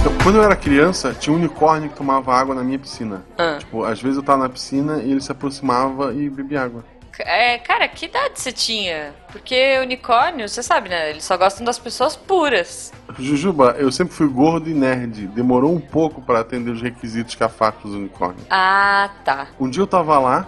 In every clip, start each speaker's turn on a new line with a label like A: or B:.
A: Então, quando eu era criança, tinha um unicórnio que tomava água na minha piscina.
B: Ah.
A: Tipo, às vezes eu tava na piscina e ele se aproximava e bebia água.
B: É, cara, que idade você tinha? Porque unicórnio, você sabe, né? Eles só gostam das pessoas puras.
A: Jujuba, eu sempre fui gordo e nerd. Demorou um pouco pra atender os requisitos cafatos do unicórnio.
B: Ah, tá.
A: Um dia eu tava lá,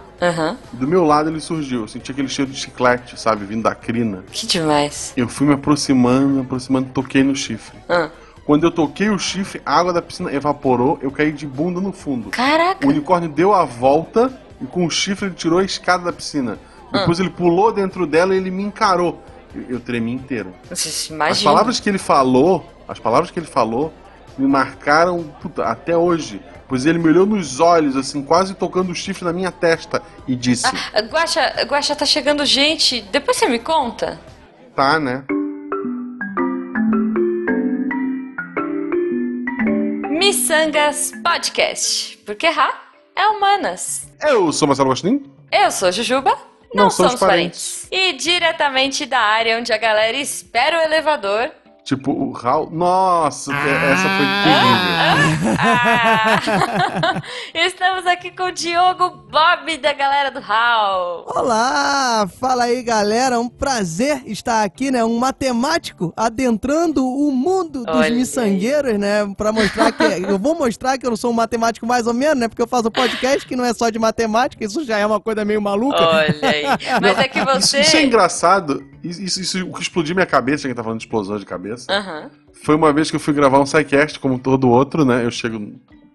A: e do meu lado ele surgiu. Eu senti aquele cheiro de chiclete, sabe, vindo da crina.
B: Que demais.
A: Eu fui me aproximando, me aproximando, toquei no chifre.
B: Ah.
A: Quando eu toquei o chifre, a água da piscina evaporou, eu caí de bunda no fundo.
B: Caraca.
A: O unicórnio deu a volta e com o chifre ele tirou a escada da piscina. Depois ele pulou dentro dela e ele me encarou. Eu, tremi inteiro.
B: Você
A: As
B: Imagina.
A: palavras que ele falou, as palavras que ele falou, me marcaram puta, até hoje. Pois ele me olhou nos olhos, assim, quase tocando o chifre na minha testa e disse:
B: Ah, Guaxa, Guaxa, tá chegando gente. Depois você me conta.
A: Tá, né?
B: Missangas Podcast. Porque Ra é humanas.
A: Eu sou Marcelo Agostinho.
B: Eu sou Jujuba. Não,
A: Não
B: somos,
A: somos
B: parentes. E diretamente da área onde a galera espera o elevador.
A: Tipo, o Raul. Nossa, essa foi terrível.
B: Ah! Estamos aqui com o Diogo Bob da galera do HAL.
C: Olá, fala aí galera, um prazer estar aqui, né? Um matemático adentrando o mundo dos
B: Olha aí.
C: miçangueiros, né? Pra mostrar que eu vou mostrar que eu não sou um matemático mais ou menos, né? Porque eu faço podcast que não é só de matemática, isso já é uma coisa meio maluca.
B: Olha aí. Mas é que
A: Isso,
B: você.
A: isso é engraçado. Isso, isso, isso- o que explodiu minha cabeça, quem tá falando de explosão de cabeça,
B: Aham.
A: foi uma vez que eu fui gravar um sidecast, como todo outro, né? Eu chego,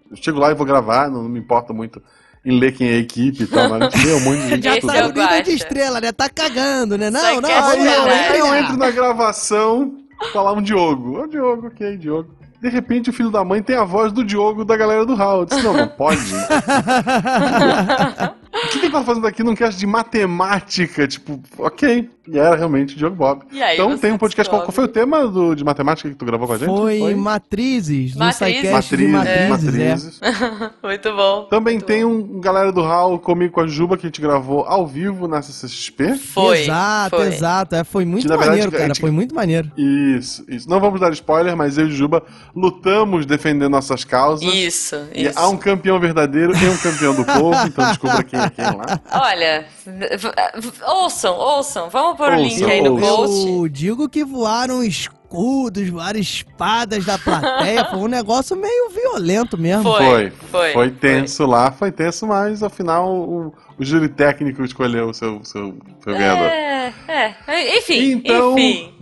A: eu chego lá e vou gravar, não, não me importa muito em ler quem é a equipe e tal, mas a gente vê um monte de gente.
C: Já tá
B: é o
C: nível de estrela, né? Tá cagando, né? Não,
B: Só
C: não, vamos
A: Aí
B: ser
C: lá,
A: eu, entro na gravação, falar um Diogo. Ô Diogo, ok, Diogo. De repente o filho da mãe tem a voz do Diogo da galera do Raul. Eu disse, não, não pode. o que que ele tá fazendo aqui num cast de matemática? Tipo, ok. E era realmente o Diogo Bob.
B: E aí
A: então tem um podcast. Qual, qual foi o tema do, de matemática que tu gravou com a gente?
C: Foi, matrizes, no
B: Matrizes.
C: sidecast de
A: Matrizes,
C: matrizes, é.
A: matrizes.
B: Muito bom.
A: Também
B: muito
A: tem
B: bom.
A: um galera do Raul comigo com a Juba que a gente gravou ao vivo na CCXP.
B: Foi.
C: exato,
B: foi.
C: exato. É, foi muito
A: verdade,
C: maneiro, cara.
A: gente-
C: Foi muito maneiro.
A: Isso, isso. Não vamos dar spoiler, mas eu e Juba lutamos defendendo nossas causas.
B: Isso,
A: E
B: isso.
A: há um campeão verdadeiro e um campeão do povo, então descubra quem é.
B: Olha, ouçam, ouçam. Vamos pôr o link
A: Ouçam,
B: aí no
A: ouçam.
B: post.
C: Eu digo que voaram escudos, várias espadas da plateia. Foi um negócio meio violento mesmo.
B: Foi,
A: Foi,
B: foi,
A: tenso lá, foi tenso, mas afinal o, o júri técnico escolheu o seu, seu, seu ganhador.
B: É, é. Enfim,
A: Então,
B: enfim.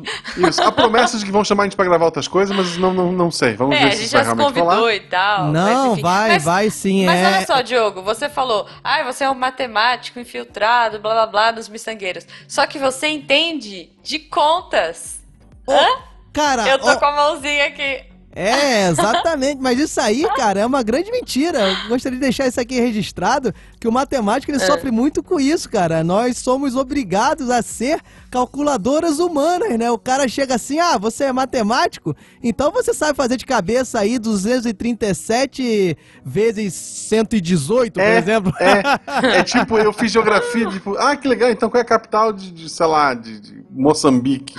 A: Isso, há promessas de que vão chamar a gente pra gravar outras coisas, mas não, não, não sei. Vamos
B: É,
A: ver
B: a
A: se
B: gente
A: isso vai
B: já se
A: realmente
B: convidou e tal.
C: Não,
B: mas,
C: vai,
B: Mas-
C: vai sim.
B: Mas
C: é...
B: olha só, Diogo, você falou, ai, você é um matemático infiltrado, blá blá blá, dos miçangueiros. Só que você entende de contas. Hã?
C: Cara,
B: Eu tô
C: ó,
B: com a mãozinha aqui.
C: é, exatamente. Mas isso aí, cara, é uma grande mentira. Eu gostaria de deixar isso aqui registrado, que o matemático ele
B: É.
C: sofre muito com isso, cara. Nós somos obrigados a ser calculadoras humanas, né? O cara chega assim, ah, você é matemático? Então você sabe fazer de cabeça aí 237 vezes 118, por
A: É,
C: exemplo.
A: É, é tipo, eu fiz geografia, tipo, ah, que legal, então qual é a capital de, de, sei lá, de, de Moçambique?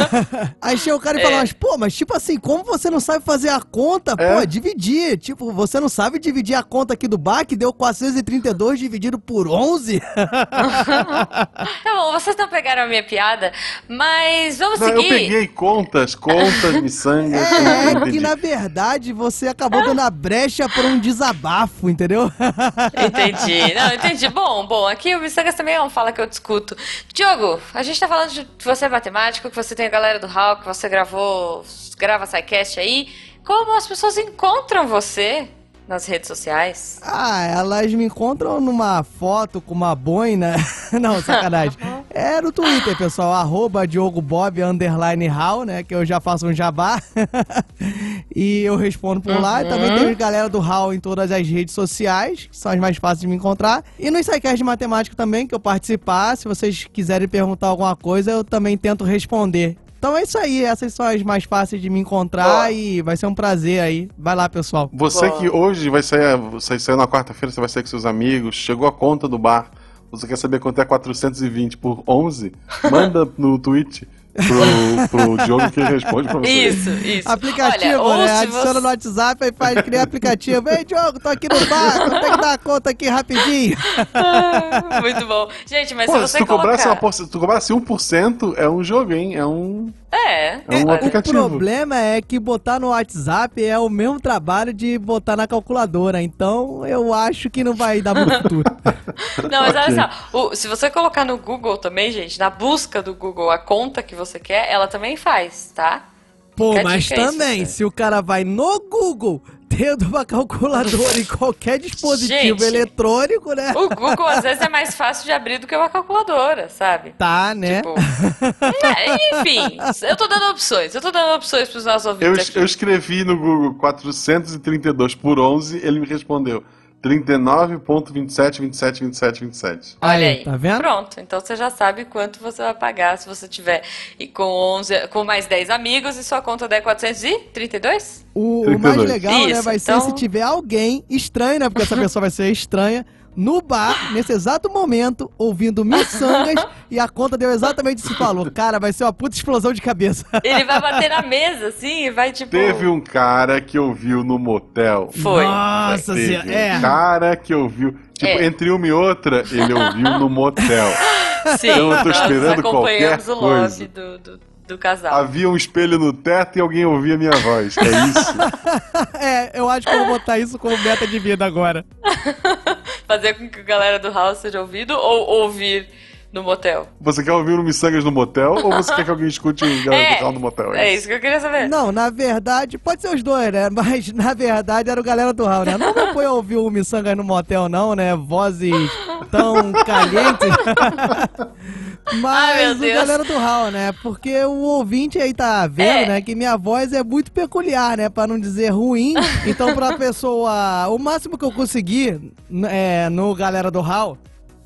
C: Aí chega o cara e
B: É.
C: fala, mas pô, mas tipo assim, como você não sabe fazer a conta?
A: É.
C: Pô, dividir. Tipo, você não sabe dividir a conta aqui do bar, que deu 432 dividido por 11?
B: Tá bom, vocês não pegaram a minha piada, mas vamos
A: Não, eu
B: seguir.
A: peguei contas, contas, miçangas,
C: É,
A: eu
C: é que na verdade você acabou dando a brecha pra um desabafo, entendeu?
B: Entendi. Não, entendi. Bom, bom, aqui o Missangas também é um fala que eu discuto. Diogo, a gente tá falando de que você é matemático, que você tem a galera do HAL, que você gravou, grava SciCast aí. Como as pessoas encontram você nas redes sociais?
C: Ah, elas me encontram numa foto com uma boina. Não, sacanagem. É no Twitter, pessoal, arroba underline né? Que eu já faço um jabá. e eu respondo por lá. E também tem galera do Hall em todas as redes sociais, que são as mais fáceis de me encontrar. E no SciCast de Matemática também, que eu participar. Se vocês quiserem perguntar alguma coisa, eu também tento responder. Então é isso aí, essas são as mais fáceis de me encontrar e vai ser um prazer aí. Vai lá, pessoal.
A: Você
B: Boa.
A: que hoje vai sair, você saiu na quarta-feira, você vai sair com seus amigos, chegou a conta do bar, você quer saber quanto é 420 por 11? Manda no tweet pro, pro Diogo que responde pra você.
B: Isso, isso.
C: Aplicativo,
B: Olha,
C: né?
B: se
C: Adiciona
B: você-
C: no WhatsApp e faz criar aplicativo. Ei, Diogo, tô aqui no bar, tem que dar a conta aqui rapidinho.
B: Muito bom. Gente, mas
A: Pô,
B: se
A: se
B: você
A: tu cobrasse,
B: colocar...
A: uma, porce- se tu cobrasse 1%, é um jogo, hein? É um,
B: É.
A: é um
C: o
A: aplicativo.
C: problema é que botar no WhatsApp é o mesmo trabalho de botar na calculadora. Então eu acho que não vai dar muito futuro.
B: Não, mas olha só, o- se você colocar no Google também, gente, na busca do Google a conta que você quer, ela também faz, tá?
C: Pô,
B: Fica
C: mas
B: aí,
C: também,
B: se você-
C: se o cara vai no Google, tendo uma calculadora em qualquer dispositivo
B: Gente.
C: eletrônico, né?
B: O Google às vezes é mais fácil de abrir do que uma calculadora, sabe?
C: Tá, né?
B: Tipo, é, enfim, eu tô dando opções, eu tô dando opções pros nossos
A: Eu,
B: ouvintes
A: es-
B: aqui.
A: eu escrevi no Google 432 por 11, ele me respondeu 39.27, 27, 27, 27.
B: Olha
C: Aí, tá vendo?
B: Pronto, então você já sabe quanto você vai pagar se você tiver e com 11, com mais 10 amigos e sua conta der 432?
C: O, o mais
A: 32.
C: legal, né, vai
B: então-
C: ser se tiver alguém estranho, né? Porque essa pessoa vai ser estranha. No bar, nesse exato momento, ouvindo miçangas, e a conta deu exatamente esse valor. Cara, vai ser uma puta explosão de cabeça.
B: Ele vai bater na mesa assim e vai tipo
A: Teve um cara que ouviu no motel.
B: Foi.
C: Nossa
A: Teve
C: senhora, é.
A: um cara que ouviu. Tipo,
B: É.
A: entre uma e outra, ele ouviu no motel.
B: Sim,
A: Então eu tô
B: nós
A: esperando
B: acompanhamos
A: qualquer coisa.
B: do, do, do casal.
A: Havia um espelho no teto e alguém ouvia minha voz. É isso.
C: É, eu acho que eu vou botar isso como meta de vida agora.
B: Fazer com que a galera do house seja ouvido ou ouvir no motel?
A: Você quer ouvir o Missangas no motel ou você quer que alguém escute o galera do carro no motel?
B: é isso que eu queria saber.
C: Não, na verdade, pode ser os dois, né? Mas na verdade era o galera do Raul, né? Não foi ouvir o Missangas no motel, não, né? Vozes tão calientes.
B: Ai,
C: Mas
B: meu
C: o galera do Raul, né? Porque o ouvinte aí tá vendo,
B: É.
C: né? Que minha voz é muito peculiar, né? Pra não dizer ruim. Então, pra pessoa. O máximo que eu consegui é, no galera do Raul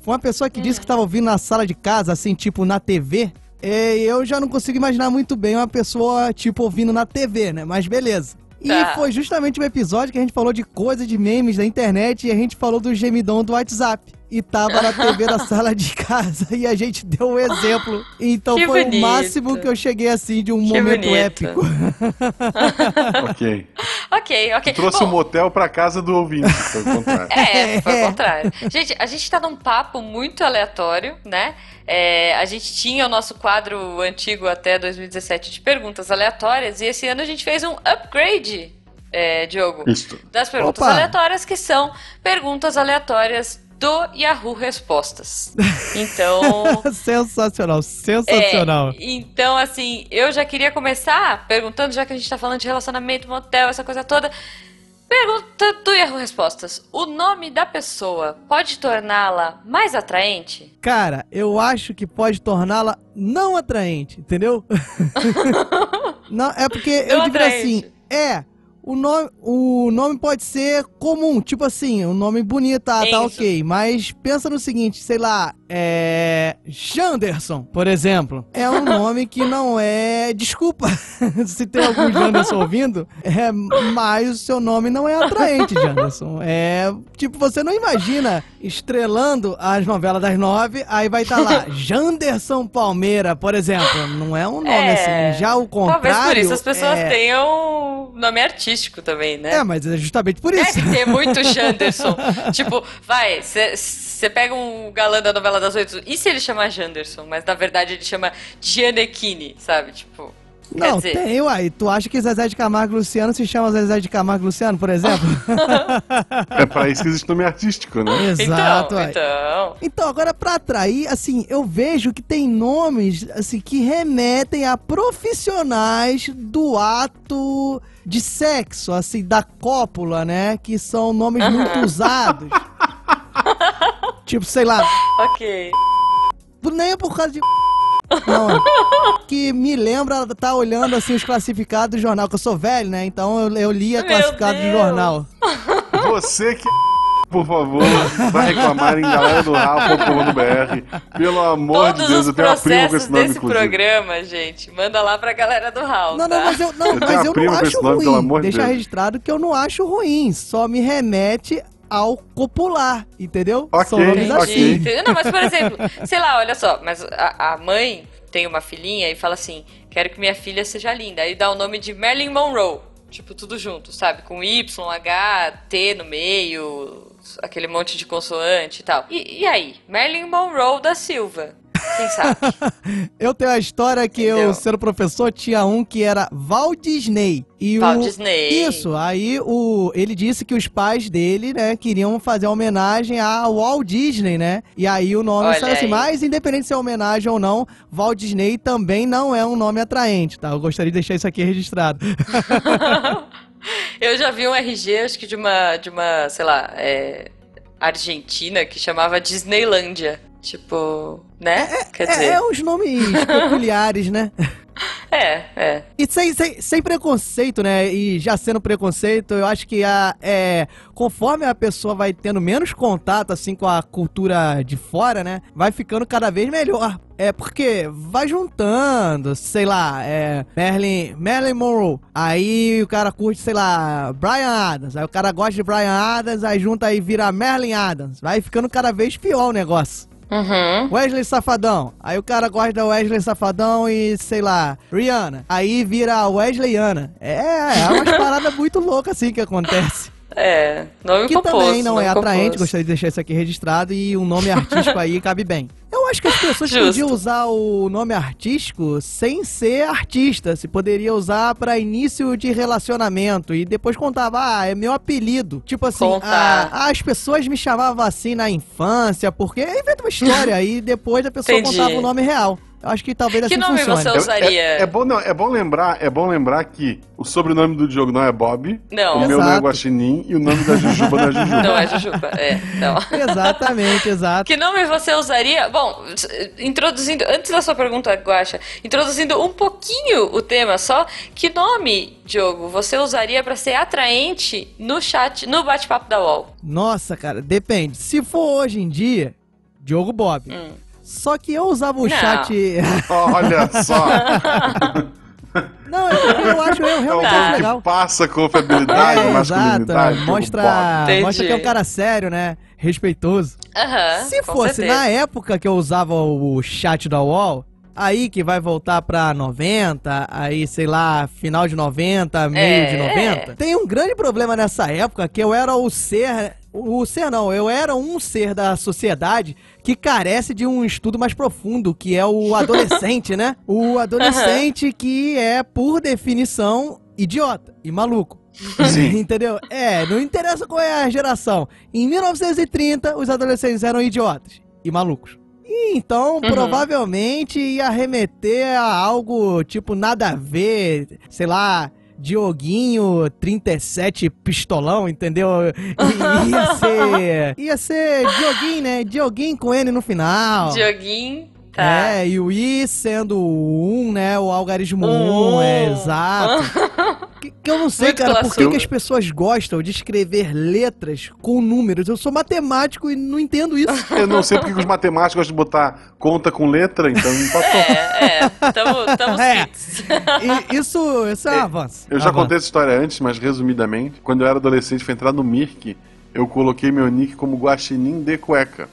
C: foi uma pessoa que disse que tava ouvindo na sala de casa, assim, tipo na TV. E eu já não consigo imaginar muito bem uma pessoa, tipo, ouvindo na TV, né? Mas beleza. E
B: Tá.
C: foi justamente o episódio que a gente falou de coisa de memes da internet e a gente falou do gemidão do WhatsApp. E tava na TV da sala de casa e a gente deu o exemplo. Então
B: Que
C: foi
B: bonito.
C: o máximo que eu cheguei assim de um
B: Que
C: momento
B: bonito.
C: épico.
A: Ok.
B: Ok, ok.
A: Trouxe
B: Bom,
A: o motel pra casa do ouvinte, foi o contrário.
B: É, foi o contrário. Gente, a gente tá num papo muito aleatório, né? É, a gente tinha o nosso quadro antigo até 2017 de perguntas aleatórias e esse ano a gente fez um upgrade, é, Diogo,
A: Isso.
B: das perguntas
C: Opa.
B: aleatórias, que são perguntas aleatórias do Yahoo Respostas. Então.
C: sensacional, sensacional.
B: É, então, assim, eu já queria começar perguntando, já que a gente tá falando de relacionamento, motel, essa coisa toda. Pergunta do Yahoo Respostas: O nome da pessoa pode torná-la mais atraente?
C: Cara, eu acho que pode torná-la não atraente, entendeu? não, é porque eu
B: Não
C: digo
B: atraente.
C: assim, é, o nome, o nome pode ser comum, tipo assim, um nome bonito, tá, tá
B: Isso.
C: ok, mas pensa no seguinte, sei lá, é... Janderson, por exemplo, é um nome que não é, desculpa se tem algum Janderson ouvindo, é, mas o seu nome não é atraente, Janderson, é, tipo, você não imagina estrelando as novelas das nove, aí vai estar lá, Janderson Palmeira, por exemplo, não é um nome
B: É,
C: assim, já o contrário...
B: Talvez por isso as pessoas
C: é...
B: tenham nome artístico também, né?
C: É, mas é justamente por isso.
B: Deve ter muito Janderson. tipo, vai, você pega um galã da novela das oito, e se ele chamar Janderson? Mas na verdade ele chama Gianecchini, sabe? Tipo. quer
C: Não,
B: dizer,
C: tem, uai. Tu acha que Zezé de Camargo e Luciano se chama Zezé de Camargo e Luciano, por exemplo?
A: É pra isso que existe nome artístico, né?
C: Exato,
B: então,
C: uai.
B: então.
C: Então, agora pra atrair, assim, eu vejo que tem nomes, assim, que remetem a profissionais do ato de sexo, assim, da cópula, né? Que são nomes muito usados. tipo, sei lá,
B: Ok.
C: nem é por causa de. Não, é. que me lembra tá olhando assim os classificados do jornal, que eu sou velho, né? Então eu, eu lia
B: Meu
C: classificados do jornal.
A: Você que por favor, vai reclamar em galera do Rafa.com.br. Pelo amor
B: Todos
A: de Deus, eu tenho uma prima com esse nome,
B: desse
A: inclusive.
B: programa, gente, manda lá pra galera do Hall,
C: Não,
B: tá?
C: não, mas eu, não,
A: Eu
C: mas eu não acho
A: nome,
C: ruim.
A: de
C: Deixa
A: Deus.
C: registrado que eu não acho ruim. Só me remete ao copular, entendeu?
A: Ok,
C: São nomes
A: ok.
C: assim.
B: Não, mas por exemplo, sei lá, olha só, mas a, a mãe tem uma filhinha e fala assim: quero que minha filha seja linda. Aí dá o nome de Marilyn Monroe. Tipo, tudo junto, sabe? Com Y, H, T no meio, aquele monte de consoante e tal. E, e aí? Marilyn Monroe da Silva. Quem sabe?
C: eu tenho a história que Entendeu? eu, sendo professor, tinha um que era Walt Disney. E
B: Walt
C: o...
B: Disney.
C: Isso, aí o... ele disse que os pais dele, né, queriam fazer homenagem a Walt Disney, né? E aí o nome saiu assim, mas independente se é homenagem ou não, Walt Disney também não é um nome atraente, tá? Eu gostaria de deixar isso aqui registrado.
B: eu já vi um RG, acho que de uma, de uma sei lá, é, Argentina, que chamava Disneylândia. Tipo, né?
C: É, Quer dizer... é uns nomes peculiares, né?
B: É, é.
C: E sem, sem, sem, preconceito, né? E já sendo preconceito, eu acho que a, é, conforme a pessoa vai tendo menos contato, assim, com a cultura de fora, né? Vai ficando cada vez melhor. É porque vai juntando, sei lá, é. Merlin, Merlin Monroe. Aí o cara curte, sei lá, Brian Adams. Aí o cara gosta de Brian Adams, aí junta e vira Merlin Adams. Vai ficando cada vez pior o negócio.
B: Uhum.
C: Wesley Safadão. Aí o cara gosta da Wesley Safadão e, sei lá, Rihanna. Aí vira Wesleyana. É, é umas paradas muito loucas assim que acontece.
B: É, nome
C: Que
B: composto,
C: também não é atraente,
B: composto.
C: gostaria de deixar isso aqui registrado e um nome artístico aí cabe bem. Eu acho que as pessoas
B: Justo.
C: podiam usar o nome artístico sem ser artista. Se poderia usar para início de relacionamento e depois contava, ah, é meu apelido. Tipo assim, ah, as pessoas me chamavam assim na infância, porque inventa uma história e depois a pessoa
B: Entendi.
C: contava o nome real. Acho que talvez
B: Que
C: assim
B: nome
C: funcione.
B: você
A: É,
B: usaria?
A: é- é bom, não, é bom lembrar, é bom lembrar que o sobrenome do Diogo não é Bob,
B: Não.
A: o meu não é
C: Exato.
A: Guaxinim e o nome da Jujuba não é Jujuba.
B: Não é Jujuba, é. Não.
C: Exatamente, exato.
B: Que nome você usaria? Bom, introduzindo, antes da sua pergunta, Guaxa, introduzindo um pouquinho o tema só, que nome, Diogo, você usaria pra ser atraente no chat, no bate-papo da UOL?
C: Nossa, cara, depende. Se for hoje em dia, Diogo Bob.
B: Hum.
C: Só que eu usava o
B: Não.
C: chat.
A: Olha só,
C: Não, é porque eu acho eu
A: é um
C: realmente
B: Tá.
C: acho
A: nome
C: legal.
A: que passa confiabilidade,
C: É, exato.
A: masculinidade. Diogo
C: Mostra,
A: Bob.
B: Entendi.
C: mostra que é um cara sério, né? Respeitoso. Se fosse
B: certeza.
C: na época que eu usava o chat da UOL, aí que vai voltar pra 90, aí sei lá, final de 90, meio
B: É,
C: de 90. Tem um grande problema nessa época que eu era o ser. O ser não, eu era um ser da sociedade que carece de um estudo mais profundo, que é o adolescente, né? O adolescente que é, por definição, idiota e maluco.
A: Sim.
C: Entendeu? É, não interessa qual é a geração. Em 1930, os adolescentes eram idiotas e malucos. E então, provavelmente ia remeter a algo tipo nada a ver, sei lá, Dioguinho 37 pistolão, entendeu? I- ia ser. Ia ser Dioguinho, né? Dioguinho com N no final.
B: Dioguinho, tá.
C: É, e o I sendo o 1, né? O algarismo 1,
B: Um.
C: é exato. que, que eu não sei,
B: Muito
C: cara, por que, que as pessoas gostam de escrever letras com números? Eu sou matemático e não entendo isso.
A: Eu não sei porque que os matemáticos gostam de botar conta com letra, então não empatou.
B: É, é. Tamo, tamo
C: É. E isso, isso é um avanço.
A: Eu já
C: Avanço.
A: contei essa história antes, mas resumidamente, quando eu era adolescente fui entrar no Mirk, eu coloquei meu nick como Guaxinim de Cueca.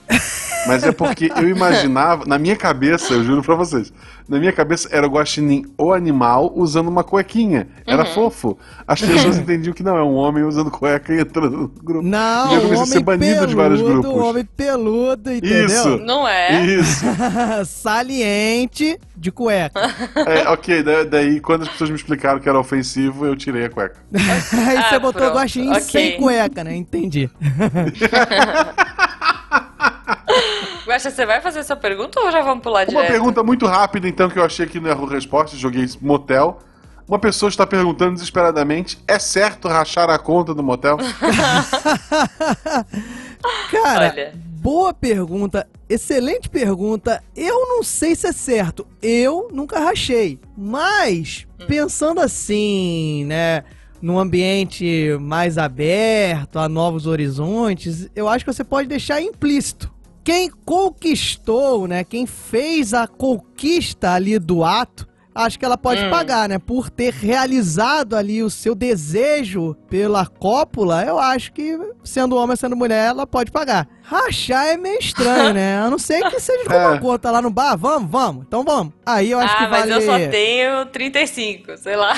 A: Mas é porque eu imaginava, na minha cabeça, eu juro pra vocês, na minha cabeça era o Guaxinim o animal usando uma cuequinha. Era fofo. As pessoas entendiam que não, é um homem usando cueca e entrando no grupo.
C: Não,
A: E eu
C: o
A: comecei a
C: homem
A: ser banido de vários
C: peludo,
A: grupos.
C: o homem peludo, entendeu?
A: Isso.
B: Não é?
A: Isso.
C: Saliente de cueca.
A: É, ok, da- daí quando as pessoas me explicaram que era ofensivo, eu tirei a cueca.
C: Aí
B: Ah,
C: você botou
B: pronto,
C: guaxinim
B: ok.
C: sem cueca, né? Entendi.
B: Guaxa, você vai fazer essa pergunta ou já vamos pular
A: Uma
B: direto?
A: pergunta muito rápida, então, que eu achei aqui no Erro Resposta, joguei motel. Uma pessoa está perguntando desesperadamente: é certo rachar a conta do motel?
C: Cara,
B: Olha.
C: boa pergunta, excelente pergunta. Eu não sei se é certo. Eu nunca rachei. Mas, pensando assim, né? Num ambiente mais aberto, a novos horizontes, eu acho que você pode deixar implícito. Quem conquistou, né? Quem fez a conquista ali do ato, acho que ela pode
B: Hum.
C: pagar, né? Por ter realizado ali o seu desejo pela cópula, eu acho que, sendo homem ou sendo mulher, ela pode pagar. Rachar é meio estranho, né? A não ser que seja com uma
A: É.
C: conta lá no bar. Vamos, vamos. Então vamos. Aí eu acho
B: ah,
C: que
B: mas
C: vale...
B: eu só tenho 35, sei lá.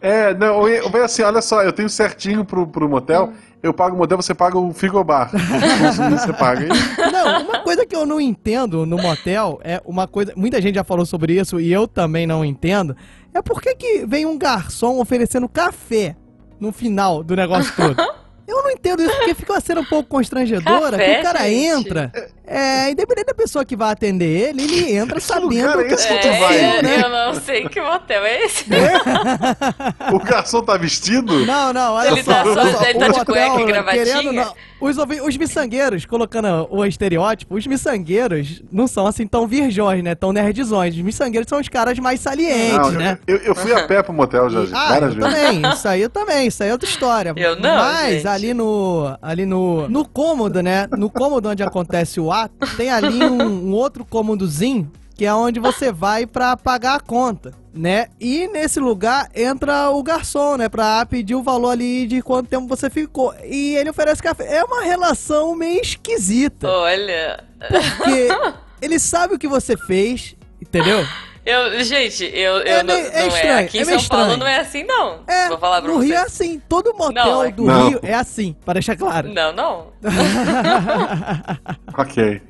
A: É, não, ou assim, olha só, eu tenho certinho pro, pro motel, eu pago o motel, você paga o frigobar. Você paga. E-
C: Não, uma coisa que eu não entendo no motel é uma coisa. Muita gente já falou sobre isso e eu também não entendo. É por que, que vem um garçom oferecendo café no final do negócio todo? Eu não entendo isso, porque fica uma cena um pouco constrangedora,
B: Café,
C: que o cara
B: gente.
C: entra. É, independente da pessoa que vai atender ele, ele entra sabendo
A: lugar é
C: que
A: esse
C: a
A: que tu vai?
B: É,
C: né?
B: eu não sei que motel é esse.
A: O garçom tá vestido?
C: Não, não, olha
B: Ele
C: só.
B: tá só- ele tá de cueca e gravatinha?
C: querendo, não, os, os miçangueiros, colocando o estereótipo, os miçangueiros não são assim tão virgões, né? Tão nerdzões. Os miçangueiros são os caras mais salientes,
A: Não,
C: né?
A: eu, eu fui a pé pro motel já, gente,
C: Ah,
A: várias
C: eu
A: vezes.
C: também, isso aí eu também, isso aí é outra história.
B: Eu não,
C: Mas
B: gente.
C: ali no ali no no cômodo, né? No cômodo onde acontece o ato, tem ali um, um outro cômodozinho que é onde você vai pra pagar a conta, né? E nesse lugar entra o garçom, né, Pra pedir o valor ali de quanto tempo você ficou. E ele oferece café. É uma relação meio esquisita,
B: Olha.
C: porque ele sabe o que você fez, entendeu?
B: Eu, gente, eu, eu
C: É
B: não,
C: meio- é
B: não
C: estranho,
B: Aqui
C: é
B: em
C: meio
B: São Paulo
C: estranho.
B: não é assim, não.
C: É,
B: Vou falar pra
C: no
B: vocês.
C: Rio é assim, todo motel
B: Não, é-
C: do
A: Não.
C: Rio é assim, pra deixar claro.
B: Não, não.
A: Ok.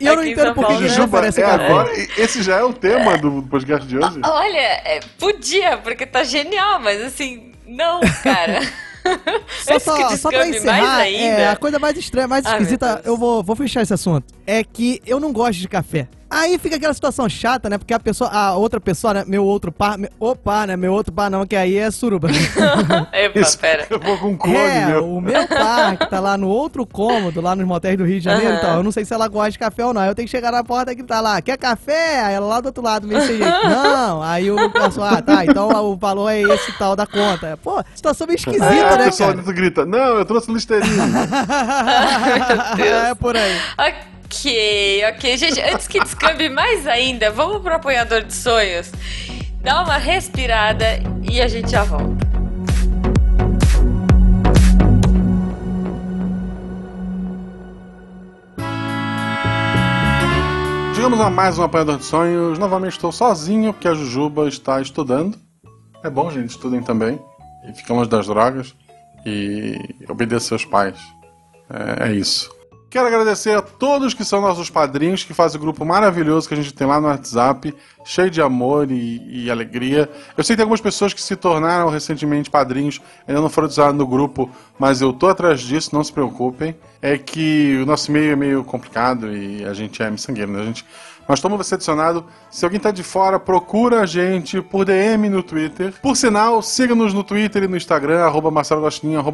C: E eu não
B: Aqui
C: entendo por que
B: Paulo,
C: que
B: né?
C: não
A: Juba,
C: oferece
A: é
C: café.
A: agora, esse já é o tema do podcast de hoje?
B: Olha, é, podia, porque tá genial, mas assim, não, cara.
C: Só, só, só pra encerrar, é, a coisa mais estranha, mais
B: Ai,
C: esquisita, eu vou, vou fechar esse assunto. É que eu não gosto de café. Aí fica aquela situação chata, né? Porque a pessoa, a outra pessoa, né? Meu outro par, meu, opa, né? Meu outro par não, que aí é suruba.
B: Epa, pera.
A: eu vou com um clone,
C: é,
A: meu.
C: o meu par, que tá lá no outro cômodo, lá nos motéis do Rio de Janeiro e tal. Eu não sei se ela gosta de café ou não. Eu tenho que chegar na porta que tá lá, quer café? Aí ela lá do outro lado, meio sem jeito. Não, aí o garçom, ah, tá, então o valor é esse e tal da conta. Pô, situação meio esquisita,
A: a
C: né, cara?
A: dentro grita, não, eu trouxe Listerine.
B: Deus.
C: é por aí.
B: Ok, ok. Gente, antes que descambe mais ainda, vamos pro apoiador de sonhos. Dá uma respirada e a gente já volta.
A: Chegamos a mais um apanhador de sonhos. Novamente estou sozinho, porque a Jujuba está estudando. É bom, gente, estudem também. E ficamos das drogas. E obedeçam seus pais. É, é isso. Quero agradecer a todos que são nossos padrinhos, que fazem o grupo maravilhoso que a gente tem lá no WhatsApp, cheio de amor e, e alegria. Eu sei que tem algumas pessoas que se tornaram recentemente padrinhos, ainda não foram adicionados no grupo, mas eu tô atrás disso, não se preocupem. É que o nosso e-mail é meio complicado e a gente é miçangueiro, né? A gente nós estamos você adicionado. Se alguém tá de fora, procura a gente por DM no Twitter. Por sinal, siga-nos no Twitter e no Instagram, arroba Marcelo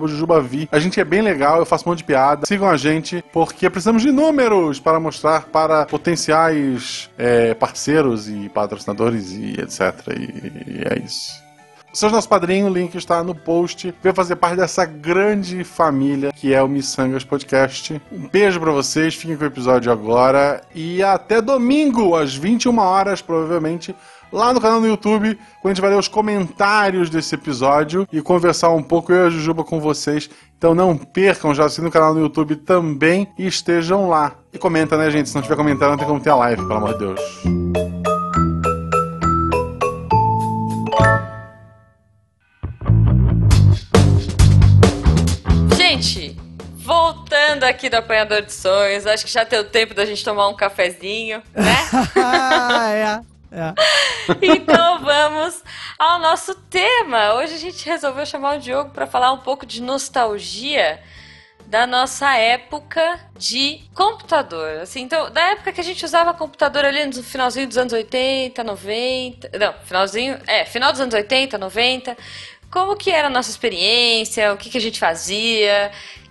A: Jujubavi. A gente é bem legal, eu faço um monte de piada. Sigam a gente, porque precisamos de números para mostrar para potenciais é, parceiros e patrocinadores e etc. E, e é isso. Seja nosso padrinho, o link está no post. Venha fazer parte dessa grande família que é o Missangas Podcast. Um beijo pra vocês, fiquem com o episódio agora e até domingo, às 21 horas, provavelmente, lá no canal no YouTube, quando a gente vai ler os comentários desse episódio e conversar um pouco eu e a Jujuba com vocês. Então não percam, já assinem o canal no YouTube também e estejam lá. E comenta, né, gente? Se não tiver comentário, não tem como ter a live, pelo amor de Deus.
B: Aqui do Apanhador de Sonhos, acho que já deu tempo da gente tomar um cafezinho, né?
C: ah, é. É.
B: Então vamos ao nosso tema. Hoje a gente resolveu chamar o Diogo para falar um pouco de nostalgia da nossa época de computador. Assim, então, da época que a gente usava computador ali no finalzinho dos anos 80, 90. Não, finalzinho. É, final dos anos 80, 90. Como que era a nossa experiência, o que, que a gente fazia.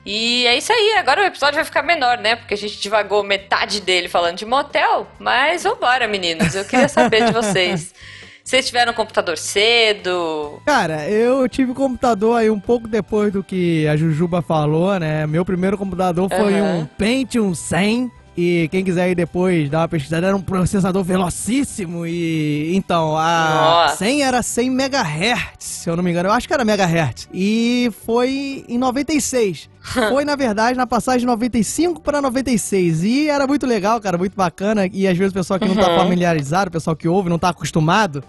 B: E é isso aí, agora o episódio vai ficar menor, né? Porque a gente divagou metade dele falando de motel. Mas vambora, meninos. Eu queria saber de vocês. Vocês tiveram computador cedo?
C: Cara, eu tive computador aí um pouco depois do que a Jujuba falou, né? Meu primeiro computador foi um Pentium 100 E quem quiser aí depois dar uma pesquisada, era um processador velocíssimo e... Então, a
B: Nossa.
C: 100 era 100 MHz, se eu não me engano. Eu acho que era MHz. E foi em 96. Foi, na verdade, na passagem de 95 para 96. E era muito legal, cara, muito bacana. E às vezes o pessoal que não tá
B: Uhum.
C: familiarizado, o pessoal que ouve, não tá acostumado,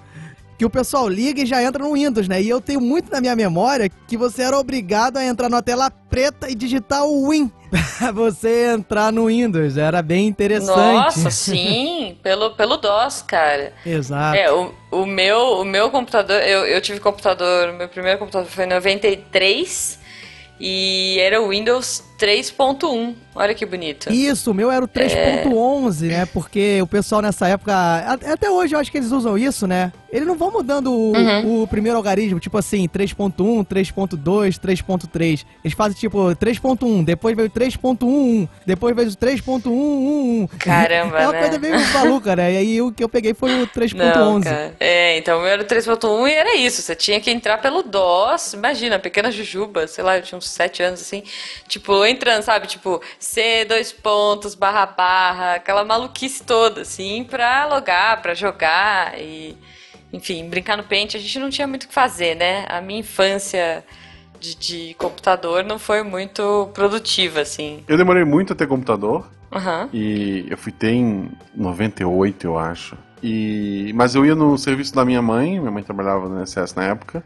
C: que o pessoal liga e já entra no Windows, né? E eu tenho muito na minha memória que você era obrigado a entrar na tela preta e digitar o Win você entrar no Windows. Era bem interessante.
B: Nossa, sim, pelo, pelo DOS, cara.
C: Exato.
B: É, o, o, meu, o meu computador, eu, eu tive computador, meu primeiro computador foi em 93 e era o Windows 3.1. Olha que bonito.
C: Isso, o meu era o 3.11, né? Porque o pessoal nessa época. Até hoje eu acho que eles usam isso, né? Eles não vão mudando o,
B: Uhum.
C: o primeiro algarismo, tipo assim, 3.1, 3.2, 3.3. Eles fazem tipo 3.1, depois veio 3.11, depois veio o 3.111.
B: Caramba,
C: É uma
B: né?
C: coisa meio maluca, né? E aí o que eu peguei foi o
B: Não,
C: 3.11.
B: cara. É, então o meu era o 3.1 e era isso. Você tinha que entrar pelo DOS. Imagina, pequena jujuba, sei lá, eu tinha uns 7 anos assim. Tipo, entrando, sabe? Tipo, C, dois pontos, barra, barra, aquela maluquice toda, assim, pra logar, pra jogar e. Enfim, brincar no pente. A gente não tinha muito o que fazer, né? A minha infância de, de computador não foi muito produtiva, assim.
A: Eu demorei muito a ter computador.
B: Aham.
A: E eu fui ter em 98, eu acho. E, mas eu ia no serviço da minha mãe, minha mãe trabalhava no INSS na época.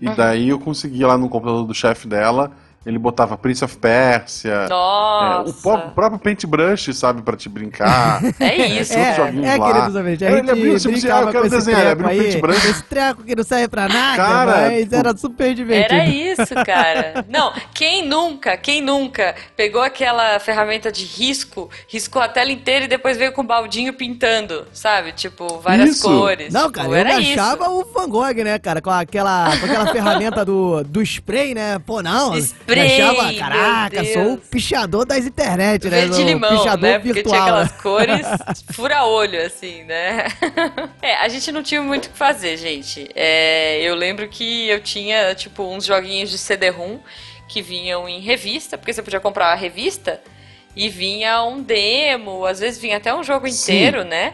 A: E daí eu conseguia lá no computador do chefe dela, ele botava Prince of Persia. é,
B: Nossa.
A: o pró- próprio Paintbrush, sabe, pra te brincar.
B: É isso.
A: outros
C: É,
A: joguinhos
C: é,
A: lá.
C: queridos ouvintes, a
A: Ele
C: gente
A: abriu, tipo assim, ah, eu quero
C: com esse
A: desenhar, ele
C: treco
A: abriu o paintbrush.
C: esse treco que não serve pra nada,
A: Cara,
C: mas
A: tipo-
C: era super divertido.
B: Era isso, cara. Não, quem nunca, quem nunca pegou aquela ferramenta de risco, riscou a tela inteira e depois veio com o baldinho pintando, sabe? Tipo, várias
A: Isso.
B: cores.
C: Não,
B: Tipo,
C: cara, eu
B: era
C: me
B: isso.
C: achava o Van Gogh, né, cara? Com aquela, com aquela ferramenta do, do spray, né? Pô, não.
B: Spray,
C: me achava, caraca, sou o pichador das internet, né?
B: Verde limão,
C: pichador
B: né? Porque
C: virtual.
B: tinha aquelas cores fura-olho, assim, né? é, a gente não tinha muito o que fazer, gente. É, eu lembro que eu tinha, tipo, uns joguinhos de CD-ROM que vinham em revista, porque você podia comprar a revista e vinha um demo, às vezes vinha até um jogo
A: Sim.
B: inteiro, né?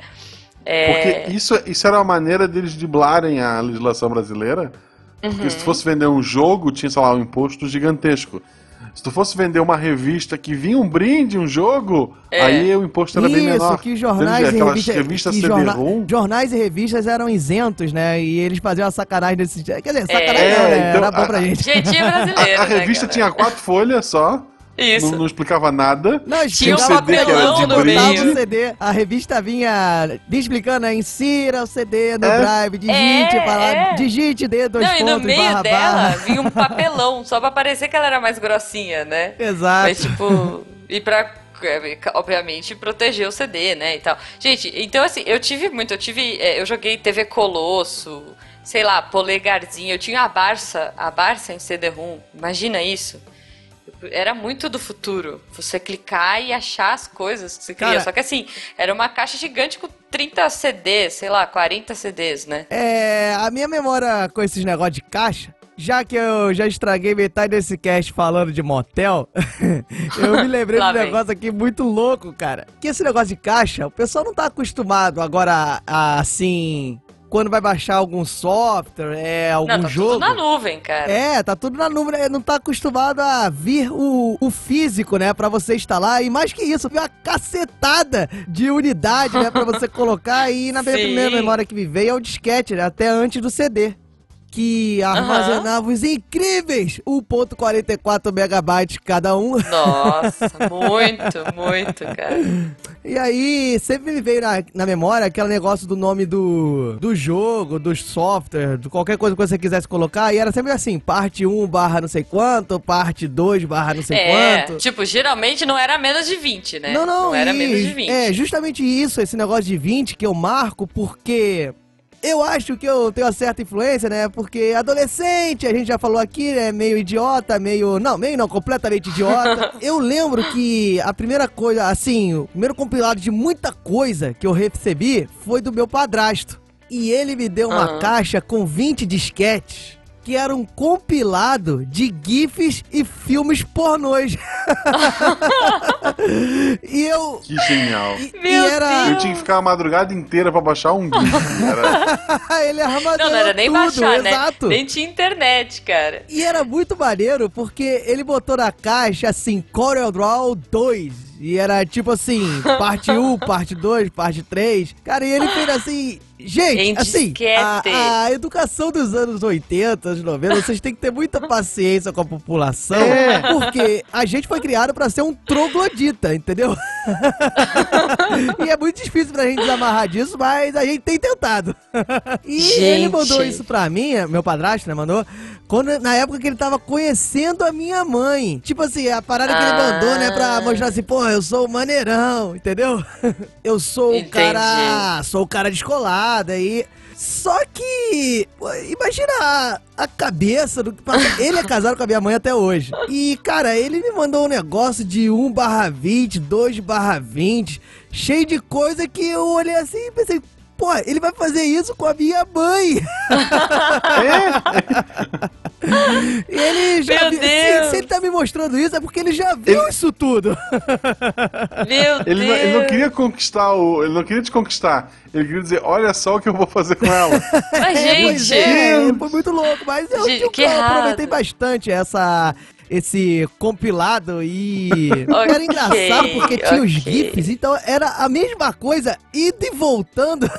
B: É,
A: Porque isso, isso era uma maneira deles driblarem a legislação brasileira. Porque
B: Uhum.
A: se tu fosse vender um jogo, tinha, sei lá, um imposto gigantesco. Se tu fosse vender uma revista que vinha um brinde, um jogo,
B: É.
A: aí o imposto era bem menor.
C: Isso, que jornais e
A: Aquelas
C: revistas,
A: CD-ROM.
C: jorna- jornais e revistas eram isentos, né? E eles faziam a sacanagem desse Quer dizer, sacanagem
B: É,
C: não, né?
A: então,
C: Era bom
A: a-
C: pra gente.
B: Jeitinho brasileiro,
A: A, a
B: né,
A: revista
B: cara?
A: tinha quatro folhas só,
B: Isso.
A: não, não explicava nada.
C: Não,
B: Tinha um
A: CD que era
C: como
A: de
C: botava
A: brinde.
C: o CD. A revista vinha explicando, né? Insira o CD no
A: É.
C: drive, digite,
B: É,
C: lá,
B: é.
C: digite D, dois
B: Não, e
C: pontos,
B: no meio
C: barra,
B: dela
C: barra.
B: vinha um papelão, só pra parecer que ela era mais grossinha, né?
C: Exato.
B: Mas, tipo, e pra, é, obviamente, proteger o CD, né, e tal. Gente, então, assim, eu tive muito, eu tive, é, eu joguei TV Colosso, sei lá, Polegarzinho, eu tinha a Barça, a Barça em CD-ROM, imagina isso. Era muito do futuro, você clicar e achar as coisas que você queria.
C: Cara-
B: Só que assim, era uma caixa gigante com 30 CDs, sei lá, 40 CDs, né?
C: É, a minha memória com esses negócios de caixa, já que eu já estraguei metade desse cast falando de motel, eu me lembrei de um negócio aqui muito louco, cara. Que esse negócio de caixa, o pessoal não tá acostumado agora a, assim, quando vai baixar algum software, é, algum
B: Não, tá
C: jogo.
B: tudo na nuvem, cara.
C: É, tá tudo na nuvem, né? não tá acostumado a vir o, o físico, né, pra você instalar. E mais que isso, vir uma cacetada de unidade, né, pra você colocar. E na minha primeira memória que me veio é o disquete, né, até antes do CD. Que armazenava os incríveis 1.44 megabytes cada um.
B: Nossa, muito, muito, cara.
C: E aí, sempre me veio na, na memória aquele negócio do nome do, do jogo, do software, de qualquer coisa que você quisesse colocar. E era sempre assim, parte 1 barra não sei quanto, parte 2 barra não sei
B: É,
C: quanto.
B: tipo, geralmente não era menos de 20, né?
C: Não, não,
B: era
C: e-
B: menos de 20.
C: É, justamente isso, esse negócio de 20 que eu marco, porque eu acho que eu tenho uma certa influência, né? Porque adolescente, a gente já falou aqui, é meio idiota, meio. Não, meio não, completamente idiota. eu lembro que a primeira coisa, assim, o primeiro compilado de muita coisa que eu recebi foi do meu padrasto. E ele me deu uma
B: Aham.
C: caixa com 20 disquetes. Que era um compilado de GIFs e filmes pornôs. e eu.
A: Que genial.
C: E,
B: Meu
C: e era.
A: Eu tinha que ficar a madrugada inteira pra baixar um GIF. Era...
C: Ele armazenou
B: Não, não era nem
C: tudo,
B: baixar, né?
C: exato.
B: Nem tinha internet, cara.
C: E era muito maneiro porque ele botou na caixa assim, Corel Draw 2. E era tipo assim, parte 1, parte 2, parte 3. Cara, e ele fez assim. Gente,
B: Em
C: assim, a, a educação dos anos 80, anos 90, vocês têm que ter muita paciência com a população,
A: É.
C: porque a gente foi criado pra ser um troglodita, entendeu? e é muito difícil pra gente desamarrar disso, mas a gente tem tentado. e ele
B: Gente.
C: mandou isso pra mim, meu padrasto, né, mandou, quando, na época que ele tava conhecendo a minha mãe. Tipo assim, a parada que ele
B: Ah.
C: mandou, né, pra mostrar assim, porra, eu sou o maneirão, entendeu? eu sou o
B: Entendi.
C: cara, sou o cara descolado aí. Só que, imagina a, a cabeça do que. Ele é casado com a minha mãe até hoje. E, cara, ele me mandou um negócio de 1 barra 20, 2 barra 20, cheio de coisa que eu olhei assim e pensei, pô, ele vai fazer isso com a minha mãe. E ele já
B: Meu
C: viu, se,
B: Deus.
C: se ele tá me mostrando isso, é porque ele já viu isso tudo.
B: Meu
A: Ele, não,
B: Deus.
A: ele não queria conquistar o. Ele não queria te conquistar. Ele queria dizer, olha só o que eu vou fazer com ela.
B: Mas,
C: É,
B: gente,
C: é, foi muito louco, mas eu,
B: Gente,
C: eu,
B: que
C: eu aproveitei bastante essa esse compilado e
B: Ok,
C: era engraçado porque tinha os
B: ok.
C: GIFs, então era a mesma coisa, indo e voltando.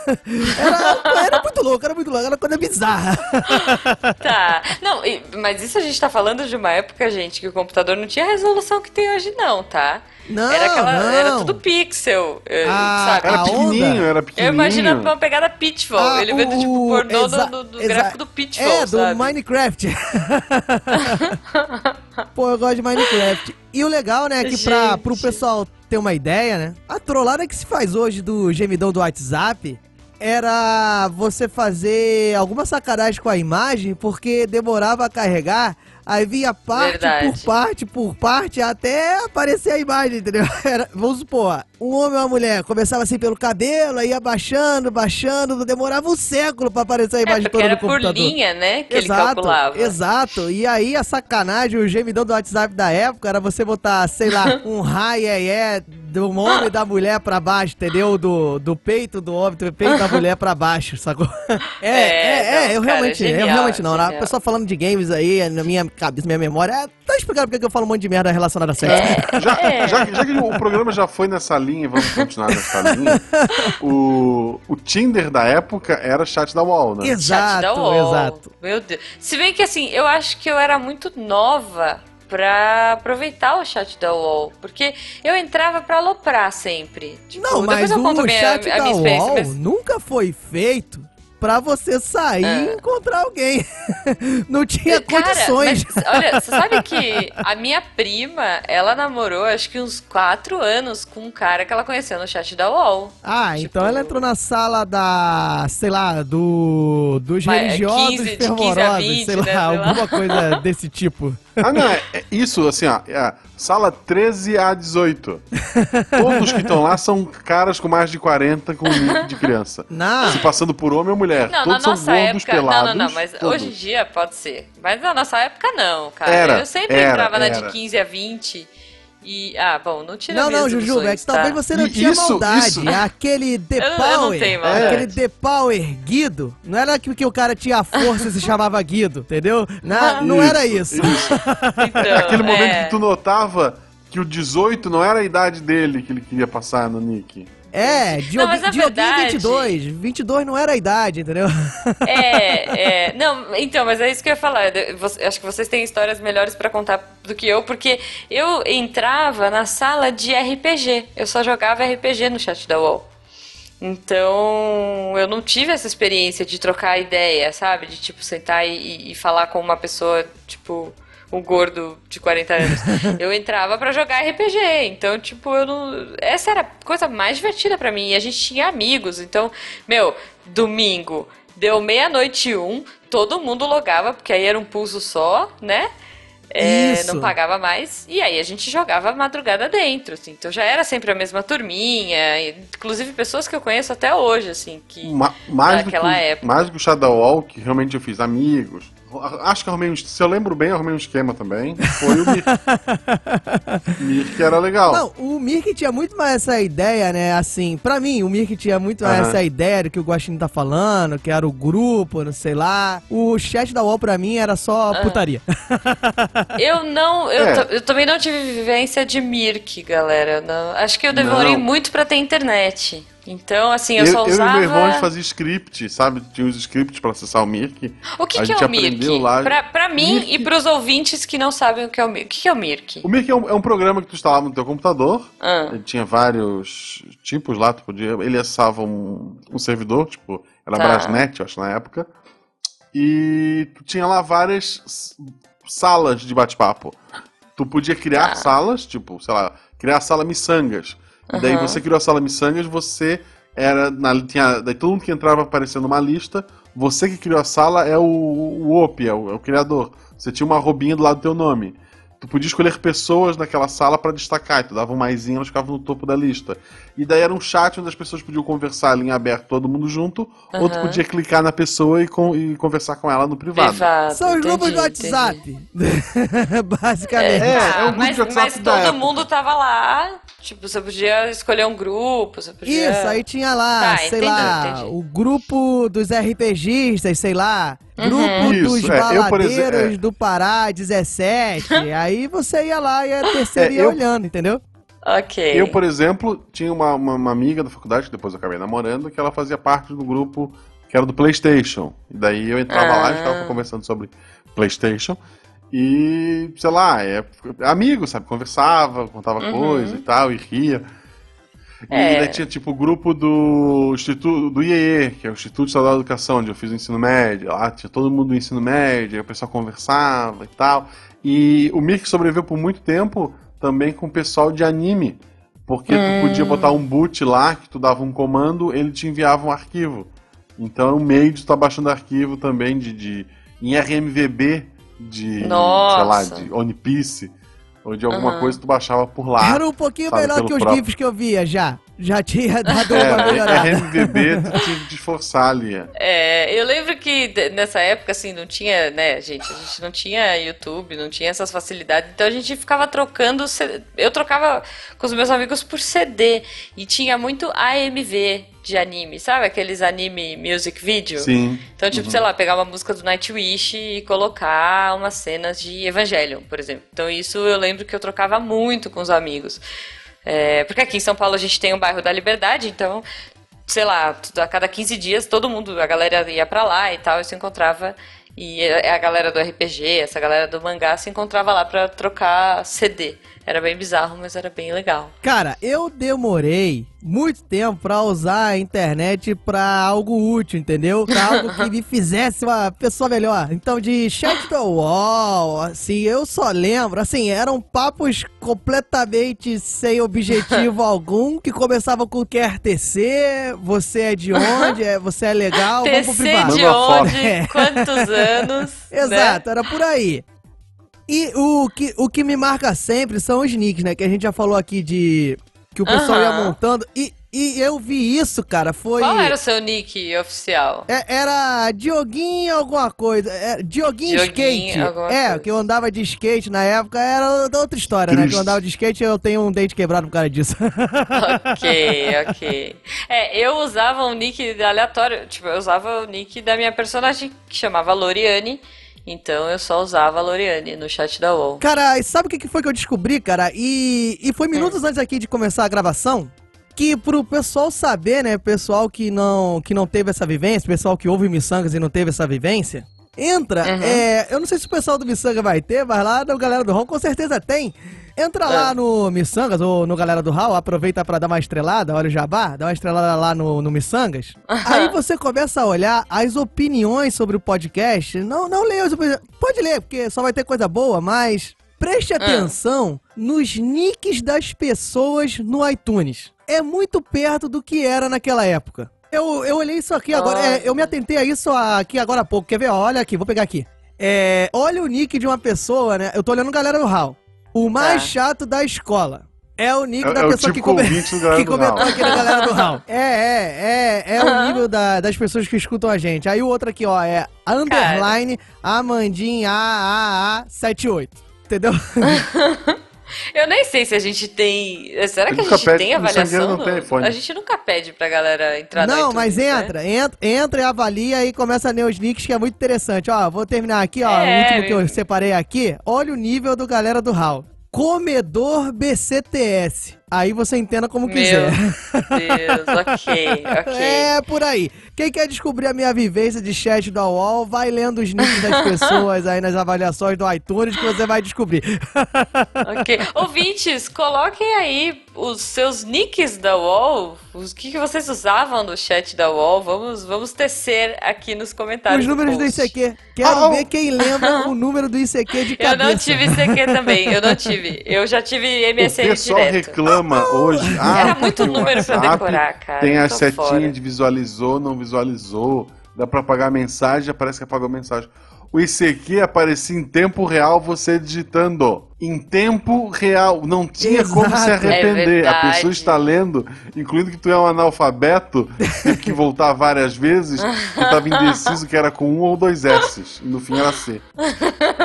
C: Era, era muito louco, era muito louco, era uma coisa bizarra.
B: Tá. Não, mas isso a gente tá falando de uma época, gente, que o computador não tinha a resolução que tem hoje, não, tá?
C: Não,
B: era aquela,
C: não.
B: Era tudo pixel, eh,
C: Ah,
B: sabe?
A: Era pequenininho, era
B: Eu
A: pequenininho.
B: imagino uma pegada Pitfall.
C: Ah,
B: Ele vendo, tipo,
C: o-
B: pornô do, do, do gráfico do Pitfall,
C: É, do
B: sabe?
C: Minecraft. Pô, eu gosto de Minecraft. E o legal, né, é que pra,
B: Gente.
C: pro pessoal ter uma ideia, né, a trollada que se faz hoje do gemidão do WhatsApp era você fazer alguma sacanagem com a imagem porque demorava a carregar, aí vinha parte
B: Verdade.
C: por parte por parte até aparecer a imagem, entendeu? Era, vamos supor, um homem ou uma mulher começava assim pelo cabelo, aí ia baixando, baixando, demorava um século pra aparecer a
B: É,
C: imagem
B: porque
C: toda
B: era por
C: computador.
B: linha, né? Que ele
C: Exato,
B: calculava.
C: exato. E aí a sacanagem, o gemidão do WhatsApp da época era você botar, sei lá, um raio é do homem e da mulher pra baixo, entendeu? Do, do peito do homem, do peito da mulher pra baixo, sacou? É, é, é,
B: não,
C: eu
B: cara,
C: realmente,
B: genial,
C: eu realmente não. A
B: genial.
C: pessoa falando de games aí, na minha cabeça, minha memória, é, tá explicando porque que eu falo um monte de merda relacionada a sexo.
A: Já,
B: É.
A: já, que- já que o programa já foi nessa linha, vamos continuar nessa linha. O, o Tinder da época era chat da UOL, né?
B: Chat da
C: Exato, exato.
B: Meu Deus. Se bem que assim, eu acho que eu era muito nova pra aproveitar o chat da UOL. Porque eu entrava pra aloprar sempre. Tipo,
C: Não, mas o
B: minha,
C: chat
B: a
C: da
B: minha experiência.
C: UOL
B: mas-
C: nunca foi feito pra você sair
B: É.
C: e encontrar alguém. Não tinha
B: Cara,
C: condições.
B: mas, olha, você sabe que a minha prima, ela namorou acho que uns quatro anos com um cara que ela conheceu no chat da UOL.
C: Ah,
B: Tipo-
C: então ela entrou na sala da, sei lá, do dos religiosos
B: 15, de 15 a
C: fervorosos,
B: 20,
C: sei
B: né,
C: lá,
B: sei lá.
C: alguma coisa desse tipo.
A: Ah, não, é, é isso, assim, ó. É a sala 13 a 18. Todos que estão lá são caras com mais de 40 com de criança.
C: Não,
A: Se passando por homem ou mulher.
B: Não,
A: Todos
B: na
A: são
B: nossa
A: gordos,
B: época.
A: pelados.
B: não, não, não, mas
A: todos.
B: hoje em dia pode ser. Mas na nossa época não, cara.
A: Era,
B: eu sempre
A: era,
B: entrava na
A: era.
B: de 15 a 20 e. Ah, bom, não tira
C: não, não, Jujuba, é que talvez
B: tá?
C: você não
A: E
C: tinha
A: isso-
C: maldade.
A: isso-
C: Aquele The
B: Eu não- eu não
C: Power,
B: tenho maldade.
C: aquele The Power erguido, não era que, que o cara tinha força e se chamava Guido, entendeu? Na- não era isso.
B: Então,
A: Aquele momento
B: é.
A: que tu notava que o 18 não era a idade dele que ele queria passar no nick.
C: É, Diogo,
B: Não, mas na
C: Dioguinho
B: verdade-
C: 22. 22 não era a idade, entendeu?
B: É, é. Não, então, mas é isso que eu ia falar. Eu Acho que vocês têm histórias melhores pra contar do que eu, porque eu entrava na sala de RPG. Eu só jogava RPG no chat da UOL. Então, eu não tive essa experiência de trocar ideia, sabe? De, tipo, sentar e, e falar com uma pessoa, tipo, um gordo de 40 anos. Eu entrava pra jogar RPG. Então, tipo, eu não. Essa era a coisa mais divertida pra mim. E a gente tinha amigos. Então, meu, domingo, deu meia-noite e um, todo mundo logava, porque aí era um pulso só, né? É, não pagava mais. E aí a gente jogava madrugada dentro, assim. Então já era sempre a mesma turminha. Inclusive pessoas que eu conheço até hoje, assim, que.
A: Ma- mais, do que,
B: Naquela
A: o-
B: época.
A: mais do que o Shadow Wall, que realmente eu fiz amigos, Acho que arrumei um. Se eu lembro bem, arrumei um esquema também. Foi o Mirk. Mirk era legal.
C: Não, o Mirk tinha muito mais essa ideia, né? Assim, pra mim, o Mirk tinha muito mais
A: Aham.
C: essa ideia do que o Guaxinim tá falando, que era o grupo, não sei lá. O chat da UOL pra mim era só
B: Ah.
C: putaria.
B: Eu não, eu,
A: É.
B: eu também não tive vivência de Mirk, galera. Não. Acho que eu demorei
A: Não.
B: muito pra ter internet. Então, assim, eu,
A: eu,
B: só
A: eu
B: usava.
A: e meu irmão a gente fazia script, sabe? Tinha os scripts pra acessar o Mirk.
B: O que,
A: a
B: que é o Mirk?
A: lá-
B: Pra, pra mim
A: Mirk-
B: e pros ouvintes que não sabem o que é o Mirk. O que, que é o Mirk?
A: O Mirk é um, é um programa que tu instalava no teu computador.
B: Ah.
A: Ele tinha vários tipos lá, tu podia. Ele acessava um, um servidor, tipo, era
B: Tá.
A: Brasnet, eu acho, na época. E tu tinha lá várias salas de bate-papo. Tu podia criar
B: Tá.
A: salas, tipo, sei lá, criar a sala Missangas. E daí você criou a sala Missangas, você era. Na, tinha, daí todo mundo que entrava aparecendo numa lista. Você que criou a sala é o, o OP, é o, é o criador. Você tinha uma robinha do lado do teu nome. Tu podia escolher pessoas naquela sala pra destacar, e tu dava um maisinho, elas ficavam no topo da lista. E daí era um chat onde as pessoas podiam conversar ali em aberto, todo mundo junto, ou tu podia clicar na pessoa e, com- e conversar com ela no privado.
B: Privado.
C: São os grupos do WhatsApp. Basicamente.
A: É,
B: Ah,
A: é um grupo
B: mas,
A: de WhatsApp
B: mas todo
A: época.
B: mundo tava lá. Tipo, você podia escolher um grupo, você podia.
C: Isso, aí tinha lá,
B: Tá,
C: sei
B: entendi,
C: lá,
B: entendi.
C: o grupo dos RPGistas, sei lá,
B: Uhum.
C: grupo
A: Isso,
C: dos
A: é, eu,
C: baladeiros
A: exemplo, é.
C: do Pará 17. aí você ia lá e a terceira
A: É,
C: ia
A: eu-
C: olhando, entendeu?
B: Ok.
A: Eu, por exemplo, tinha uma, uma, uma amiga da faculdade, que depois eu acabei namorando, que ela fazia parte do grupo que era do PlayStation. E daí eu entrava lá e
B: Ah.
A: ficava conversando sobre PlayStation. E, sei lá, é, amigo, sabe? Conversava, contava
B: Uhum.
A: coisa e tal, e ria. E
B: É.
A: daí tinha tipo o grupo do Instituto do IEE, que é o Instituto Estadual de Educação, onde eu fiz o ensino médio. Lá tinha todo mundo do ensino médio, aí o pessoal conversava e tal. E o Mirk sobreviveu por muito tempo também com o pessoal de anime. Porque tu podia botar um boot lá, que tu dava um comando, ele te enviava um arquivo. Então o meio de tu tá baixando arquivo também de, de em RMVB de,
B: Nossa.
A: sei lá, de One Piece ou de alguma
B: Aham.
A: coisa tu baixava por lá.
C: Era um pouquinho
A: sabe,
C: melhor que os
A: próprio-
C: GIFs que eu via já. Já tinha dado uma
A: É,
C: melhorada.
A: RMVB tu tinha que disforçar ali. é.
B: É, eu lembro que de- nessa época, assim, não tinha, né, gente, a gente não tinha YouTube, não tinha essas facilidades, então a gente ficava trocando, eu trocava com os meus amigos por CD, e tinha muito AMV de anime, sabe? Aqueles anime music video.
A: Sim.
B: Então, tipo, sei lá, pegar uma música do Nightwish e colocar umas cenas de Evangelion, por exemplo. Então, isso eu lembro que eu trocava muito com os amigos. É, porque aqui em São Paulo a gente tem o bairro da Liberdade, então, sei lá, a cada 15 dias todo mundo, a galera ia pra lá e tal, e se encontrava. E a a galera do RPG, essa galera do mangá se encontrava lá pra trocar CD. Era bem bizarro, mas era bem legal.
C: Cara, eu demorei muito tempo pra usar a internet pra algo útil, entendeu? Pra algo que me fizesse uma pessoa melhor. Então, de chat do wall, assim, eu só lembro, assim, eram papos completamente sem objetivo algum, que começavam com quer tecer, você é de onde, é, você é legal, vamos pro
B: TC
C: privado.
B: de onde,
C: É.
B: quantos anos. né?
C: Exato, era por aí. E o que, o que me marca sempre são os nicks, né? Que a gente já falou aqui de. Que o pessoal ia
B: Aham.
C: montando. E, e eu vi isso, cara. Foi.
B: Qual era o seu nick oficial?
C: É, era Dioguinho alguma coisa. É, Dioguinho,
B: Dioguinho
C: Skate. É,
B: coisa.
C: que eu andava de skate na época era outra história, né? Que eu
A: Triste.
C: andava de skate e eu tenho um dente quebrado por causa disso.
B: ok, ok. É, eu usava um nick aleatório. Tipo, eu usava o nick da minha personagem, que chamava Loriane. Então eu só usava a Loriane no chat da UOL.
C: Cara, e sabe o que que foi que eu descobri, cara? E, e foi minutos antes aqui de começar a gravação. Que pro pessoal saber, né? Pessoal que não, que não teve essa vivência, pessoal que ouve Missangas e não teve essa vivência. Entra,
B: Uhum.
C: é, eu não sei se o pessoal do Missanga vai ter, mas lá no Galera do Hall com certeza tem. Entra lá
B: É.
C: no Missangas ou no Galera do Hall, aproveita pra dar uma estrelada, olha o jabá, dá uma estrelada lá no, no Missangas. Aí você começa a olhar as opiniões sobre o podcast. Não, não leia as opiniões. Pode ler, porque só vai ter coisa boa, mas preste atenção nos nicks das pessoas no iTunes. É muito perto do que era naquela época. Eu, eu olhei isso aqui agora, é, eu me atentei a isso aqui agora há pouco. Quer ver? Olha aqui, vou pegar aqui. É, olha o nick de uma pessoa, né? Eu tô olhando galera do Hall. O mais
B: Tá.
C: chato da escola. É o nível
A: É-
C: da
A: é
C: pessoa que,
A: típico
C: come- que comentou aqui na galera do Raul. É, é, é, é o nível da- das pessoas que escutam a gente. Aí o outro aqui, ó, é underline Amandin AAA78. Entendeu?
B: Eu nem sei se a gente tem. Será que a gente
A: pede,
B: tem avaliação? no-. A gente nunca pede pra galera entrar no
C: Não,
B: iTunes,
C: mas
B: né?
C: entra, entra, entra e avalia e começa a ler os nicks que é muito interessante. Ó, vou terminar aqui, ó,
B: É,
C: o último que eu
B: meu.
C: separei aqui. Olha o nível do galera do Raul. Comedor BCTS. Aí você entenda como
B: Meu
C: quiser.
B: Deus, ok, ok.
C: É por aí. Quem quer descobrir a minha vivência de chat do UOL, vai lendo os nicks das pessoas aí nas avaliações do iTunes que você vai descobrir.
B: Ok. Ouvintes, coloquem aí os seus nicks da UOL, os que, que vocês usavam no chat da UOL. Vamos, vamos tecer aqui nos comentários.
C: Os números do
B: post.
C: ICQ. Quero
A: Ah, oh.
C: ver quem lembra o número do ICQ de
B: Eu
C: cabeça.
B: não tive ICQ também, eu não tive. Eu já tive MSN direto.
A: reclama hoje. Ah,
B: Era muito número decorar, cara.
A: Tem
B: tô
A: setinhas
B: fora.
A: de visualizou, não visualizou. Dá pra apagar a mensagem, aparece que apagou a mensagem. O ICQ aparecia em tempo real você digitando. Em tempo real. Não tinha como se
C: Exato.
A: arrepender.
B: É
A: a pessoa está lendo, incluindo que tu é um analfabeto, teve que voltar várias vezes, tu tava indeciso que era com um ou dois S's. E no fim era C.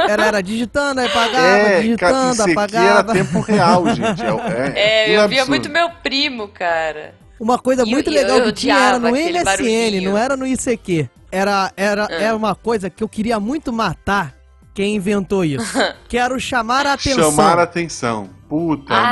C: Era, era digitando, aí apagava,
A: É,
C: digitando,
A: ICQ era
C: apagava.
A: tempo real, gente. É,
B: É,
A: aquilo
B: eu via muito meu primo, cara.
C: Uma coisa
B: E
C: muito
B: eu-
C: legal
B: eu
C: que tinha era no MSN,
B: barulhinho.
C: não era no ICQ. Era, era,
B: Ah.
C: era uma coisa que eu queria muito matar quem inventou isso. que era o chamar a atenção.
A: Chamar a atenção. Puta, mano.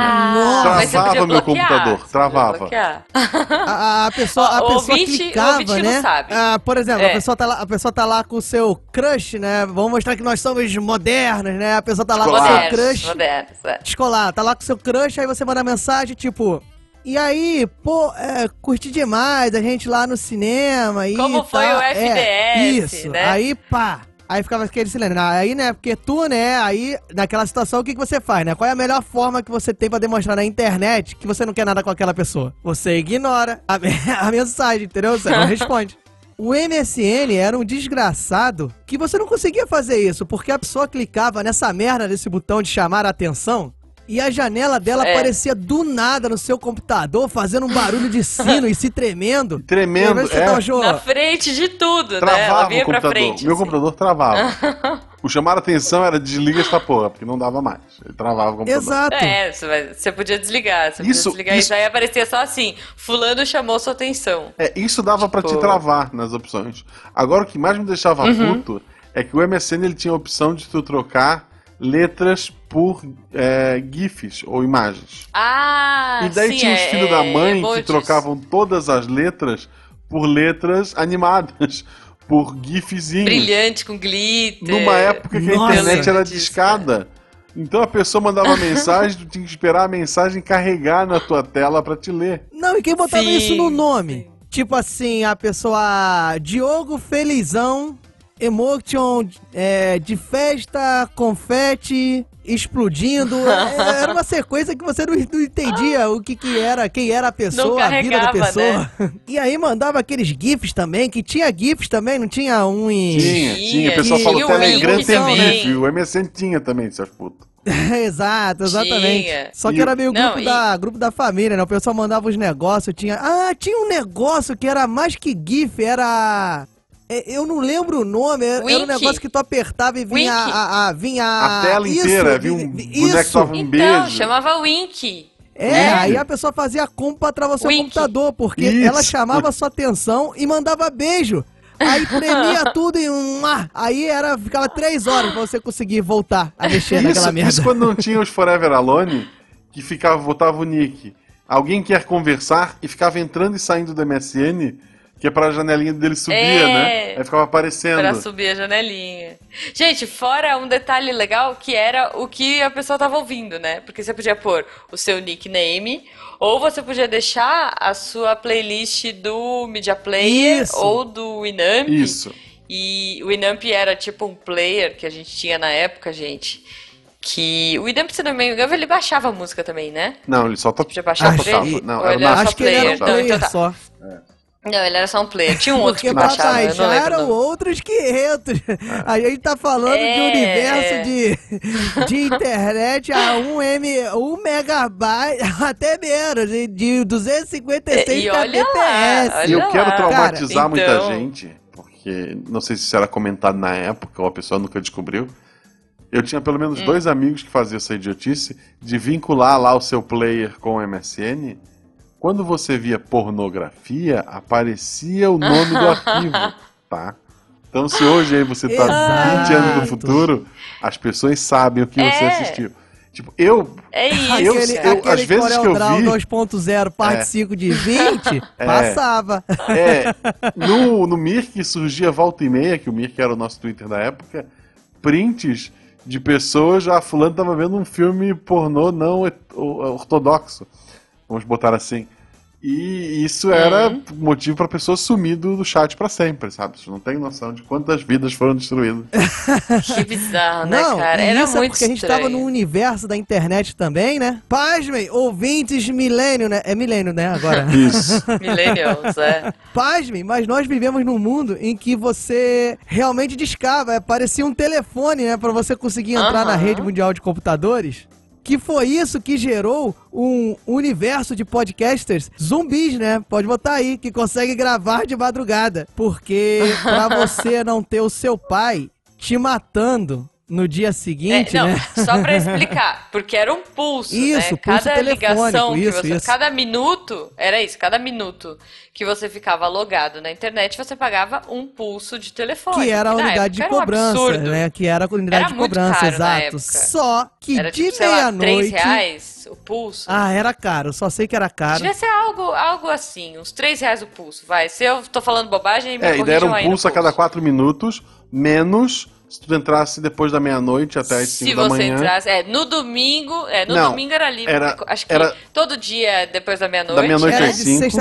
B: Ah, você
A: Travava meu computador, travava.
C: A, a pessoa, a
B: Ó,
C: pessoa
B: ouvinte-
C: clicava, né?
B: sabe.
C: Ah, por exemplo, a,
B: É.
C: pessoa tá lá, a pessoa tá lá com o seu crush, né? Vamos mostrar que nós somos modernos, né? A pessoa tá lá com o seu
A: Escolar.
C: crush.
B: Modernos, modernos, é.
C: escolar, tá lá com seu crush, aí você manda mensagem tipo. E aí, pô, é, curti demais a gente lá no cinema e
B: Como foi
C: tal."
B: o
C: É,
B: FDS,
C: isso.
B: né?
C: Aí, pá. Aí ficava aquele silêncio. Aí, né, porque tu, né, aí, naquela situação, o que, que você faz, né? Qual é a melhor forma que você tem pra demonstrar na internet que você não quer nada com aquela pessoa? Você ignora a, a mensagem, entendeu? Você não responde. O MSN era um desgraçado que você não conseguia fazer isso, porque a pessoa clicava nessa merda desse botão de chamar a atenção e a janela dela
B: É.
C: aparecia do nada no seu computador, fazendo um barulho de sino e se tremendo.
A: Tremendo,
C: E
A: é.
C: jogo-
B: Na frente de tudo, né? Ela
A: Travava
B: vinha
A: o
B: pra
A: computador.
B: frente.
A: Meu
B: assim.
A: computador travava. o chamar a atenção era desliga esta porra, porque não dava mais. Ele travava o computador.
C: Exato.
B: É, você, podia desligar, você
A: Isso-
B: podia desligar
A: isso-
B: isso aí aparecia só assim, fulano chamou sua atenção.
A: É, isso dava pra
B: Tipo-
A: te travar nas opções. Agora, o que mais me deixava
B: Uhum.
A: puto é que o MSN ele tinha a opção de tu trocar letras por é, GIFs ou imagens.
B: Ah,
A: e daí
B: sim,
A: tinha os
B: é-
A: filhos da
B: é
A: mãe
B: emojis.
A: que trocavam todas as letras por letras animadas, por GIFzinhos.
B: Brilhante, com glitter.
A: Numa época que a
C: Nossa.
A: internet era discada. Então a pessoa mandava mensagem, tu tinha que esperar a mensagem carregar na tua tela pra te ler.
C: Não, e quem botava
B: Sim,
C: isso no nome? Tipo assim, a pessoa. Diogo Felizão, emotion é, de festa, confete, explodindo. É, era uma sequência que você não, não entendia o que, que era, quem era a pessoa, a vida da
B: carregava,
C: pessoa. E aí mandava aqueles GIFs também, que tinha GIFs também, não tinha um em.
A: Tinha,
B: Tinha,
A: tinha. O pessoal falou
C: e o
A: Telegram tem. GIF. O MSN tinha também, seus putos.
C: Exato, exatamente.
B: Tinha.
C: Só que
A: E-
C: era meio
B: Não,
C: grupo,
B: e-
C: da, grupo da família, né? O pessoal mandava os negócios, tinha. Ah, tinha um negócio que era mais que GIF, era. É, Eu não lembro o nome, era, era um negócio que tu apertava e vinha
B: Wink.
C: a, a- vinha
A: A tela
C: isso,
A: inteira,
C: vi-
A: viu um boneco tava- Um
B: Então,
A: beijo.
B: chamava Wink.
C: É,
A: Wink.
C: aí a pessoa fazia pra travar o seu
B: Wink.
C: computador, porque
A: Isso.
C: ela chamava sua atenção e mandava beijo. Aí tremia tudo em um. Aí era, ficava três horas pra você conseguir voltar a mexer naquela
A: Isso,
C: merda.
A: isso quando não tinha os Forever Alone, que ficava, botava o nick. Alguém quer conversar e ficava entrando e saindo do MSN, que é pra janelinha dele subia,
B: É.
A: né? Aí ficava aparecendo.
B: Pra subir a janelinha. Gente, fora um detalhe legal que era o que a pessoa tava ouvindo, né? Porque você podia pôr o seu nickname, ou você podia deixar a sua playlist do Media Player
C: Isso.
B: ou do Winamp.
A: Isso.
B: E o Winamp era tipo um player que a gente tinha na época, gente. Que o Winamp, se não me engano, ele baixava a música também, né?
A: Não, ele só to...
B: Podia baixar
C: Acho que-
B: ele?
A: Não, era
C: Acho que ele era um
B: player? Então tá.
C: só.
B: Não, ele era só um player. Tinha um outro
C: Porque
B: que baixava, lembro.
C: eram outros 500. A gente tá falando de
B: É,
C: universo
B: é.
C: de, de internet a 1 M, 1 megabyte, até menos, de- de 256
B: É, E lá,
C: kbps.
B: olha
A: E eu
B: lá.
A: quero traumatizar
B: Cara,
A: muita
B: então-
A: gente, porque não sei se isso era comentado na época ou a pessoa nunca descobriu. Eu tinha pelo menos
B: Hum.
A: dois amigos que faziam essa idiotice de vincular lá o seu player com o MSN. Quando você via pornografia, aparecia o nome do arquivo, tá? Então se hoje aí você tá
C: Exato.
A: 20 anos no futuro, as pessoas sabem o que você
B: É.
A: assistiu. Tipo, eu
B: É isso.
A: Eu-
C: Aquele,
A: eu-
C: aquele
A: às vezes que eu vi-
C: 2.0 parte
A: É.
C: 5 de 20, passava.
A: É, no, no Mirk surgia volta e meia, que o Mirk era o nosso Twitter da época, prints de pessoas, ah, fulano tava vendo um filme pornô não ortodoxo, vamos botar assim. E isso era
B: Uhum.
A: motivo pra pessoa sumir do, do chat pra sempre, sabe? Você não tem noção de quantas vidas foram destruídas.
B: Que bizarro, né,
C: Não,
B: cara? Era
C: isso é
B: muito
C: porque a gente
B: estranho.
C: tava no universo da internet também, né? Pasmem, ouvintes milênio, né? É milênio, né, agora.
A: Isso.
B: Millennials, é.
C: Pasmem, mas nós vivemos num mundo em que você realmente discava, é, parecia um telefone, né, Pra você conseguir entrar na
B: Aham.
C: rede mundial de computadores. Que foi isso que gerou um universo de podcasters zumbis, né? Pode botar aí, que consegue gravar de madrugada. Porque pra você não ter o seu pai te matando no dia seguinte,
B: É, não,
C: né?
B: só pra explicar, porque era um pulso,
C: Isso,
B: né?
C: pulso
B: Cada ligação
C: isso,
B: você,
C: isso.
B: cada minuto, era isso, cada minuto que você ficava logado na internet, você pagava um pulso de telefone.
C: Que era a unidade de
B: um
C: cobrança,
B: absurdo.
C: né? Que era a unidade
B: Era
C: de
B: muito
C: cobrança,
B: caro na
C: exato.
B: época.
C: Só que
B: Era
C: de
B: tipo, sei lá, 3
C: meia-noite.
B: reais o pulso.
C: Ah, era caro, só sei que era caro.
B: Devia ser algo, algo assim, uns 3 reais o pulso, vai. Se eu tô falando bobagem, me
A: É, e daí era
B: corrijam
A: um
B: no
A: pulso a cada quatro minutos, menos se tu entrasse depois da meia-noite até as
B: Se
A: 5 da
B: você
A: manhã.
B: entrasse. É, no domingo. É, no
A: Não,
B: domingo era livre.
A: era-
B: acho que
A: era-
B: todo dia depois da meia-noite.
A: Da meia-noite
C: Era
A: às
C: de
A: cinco.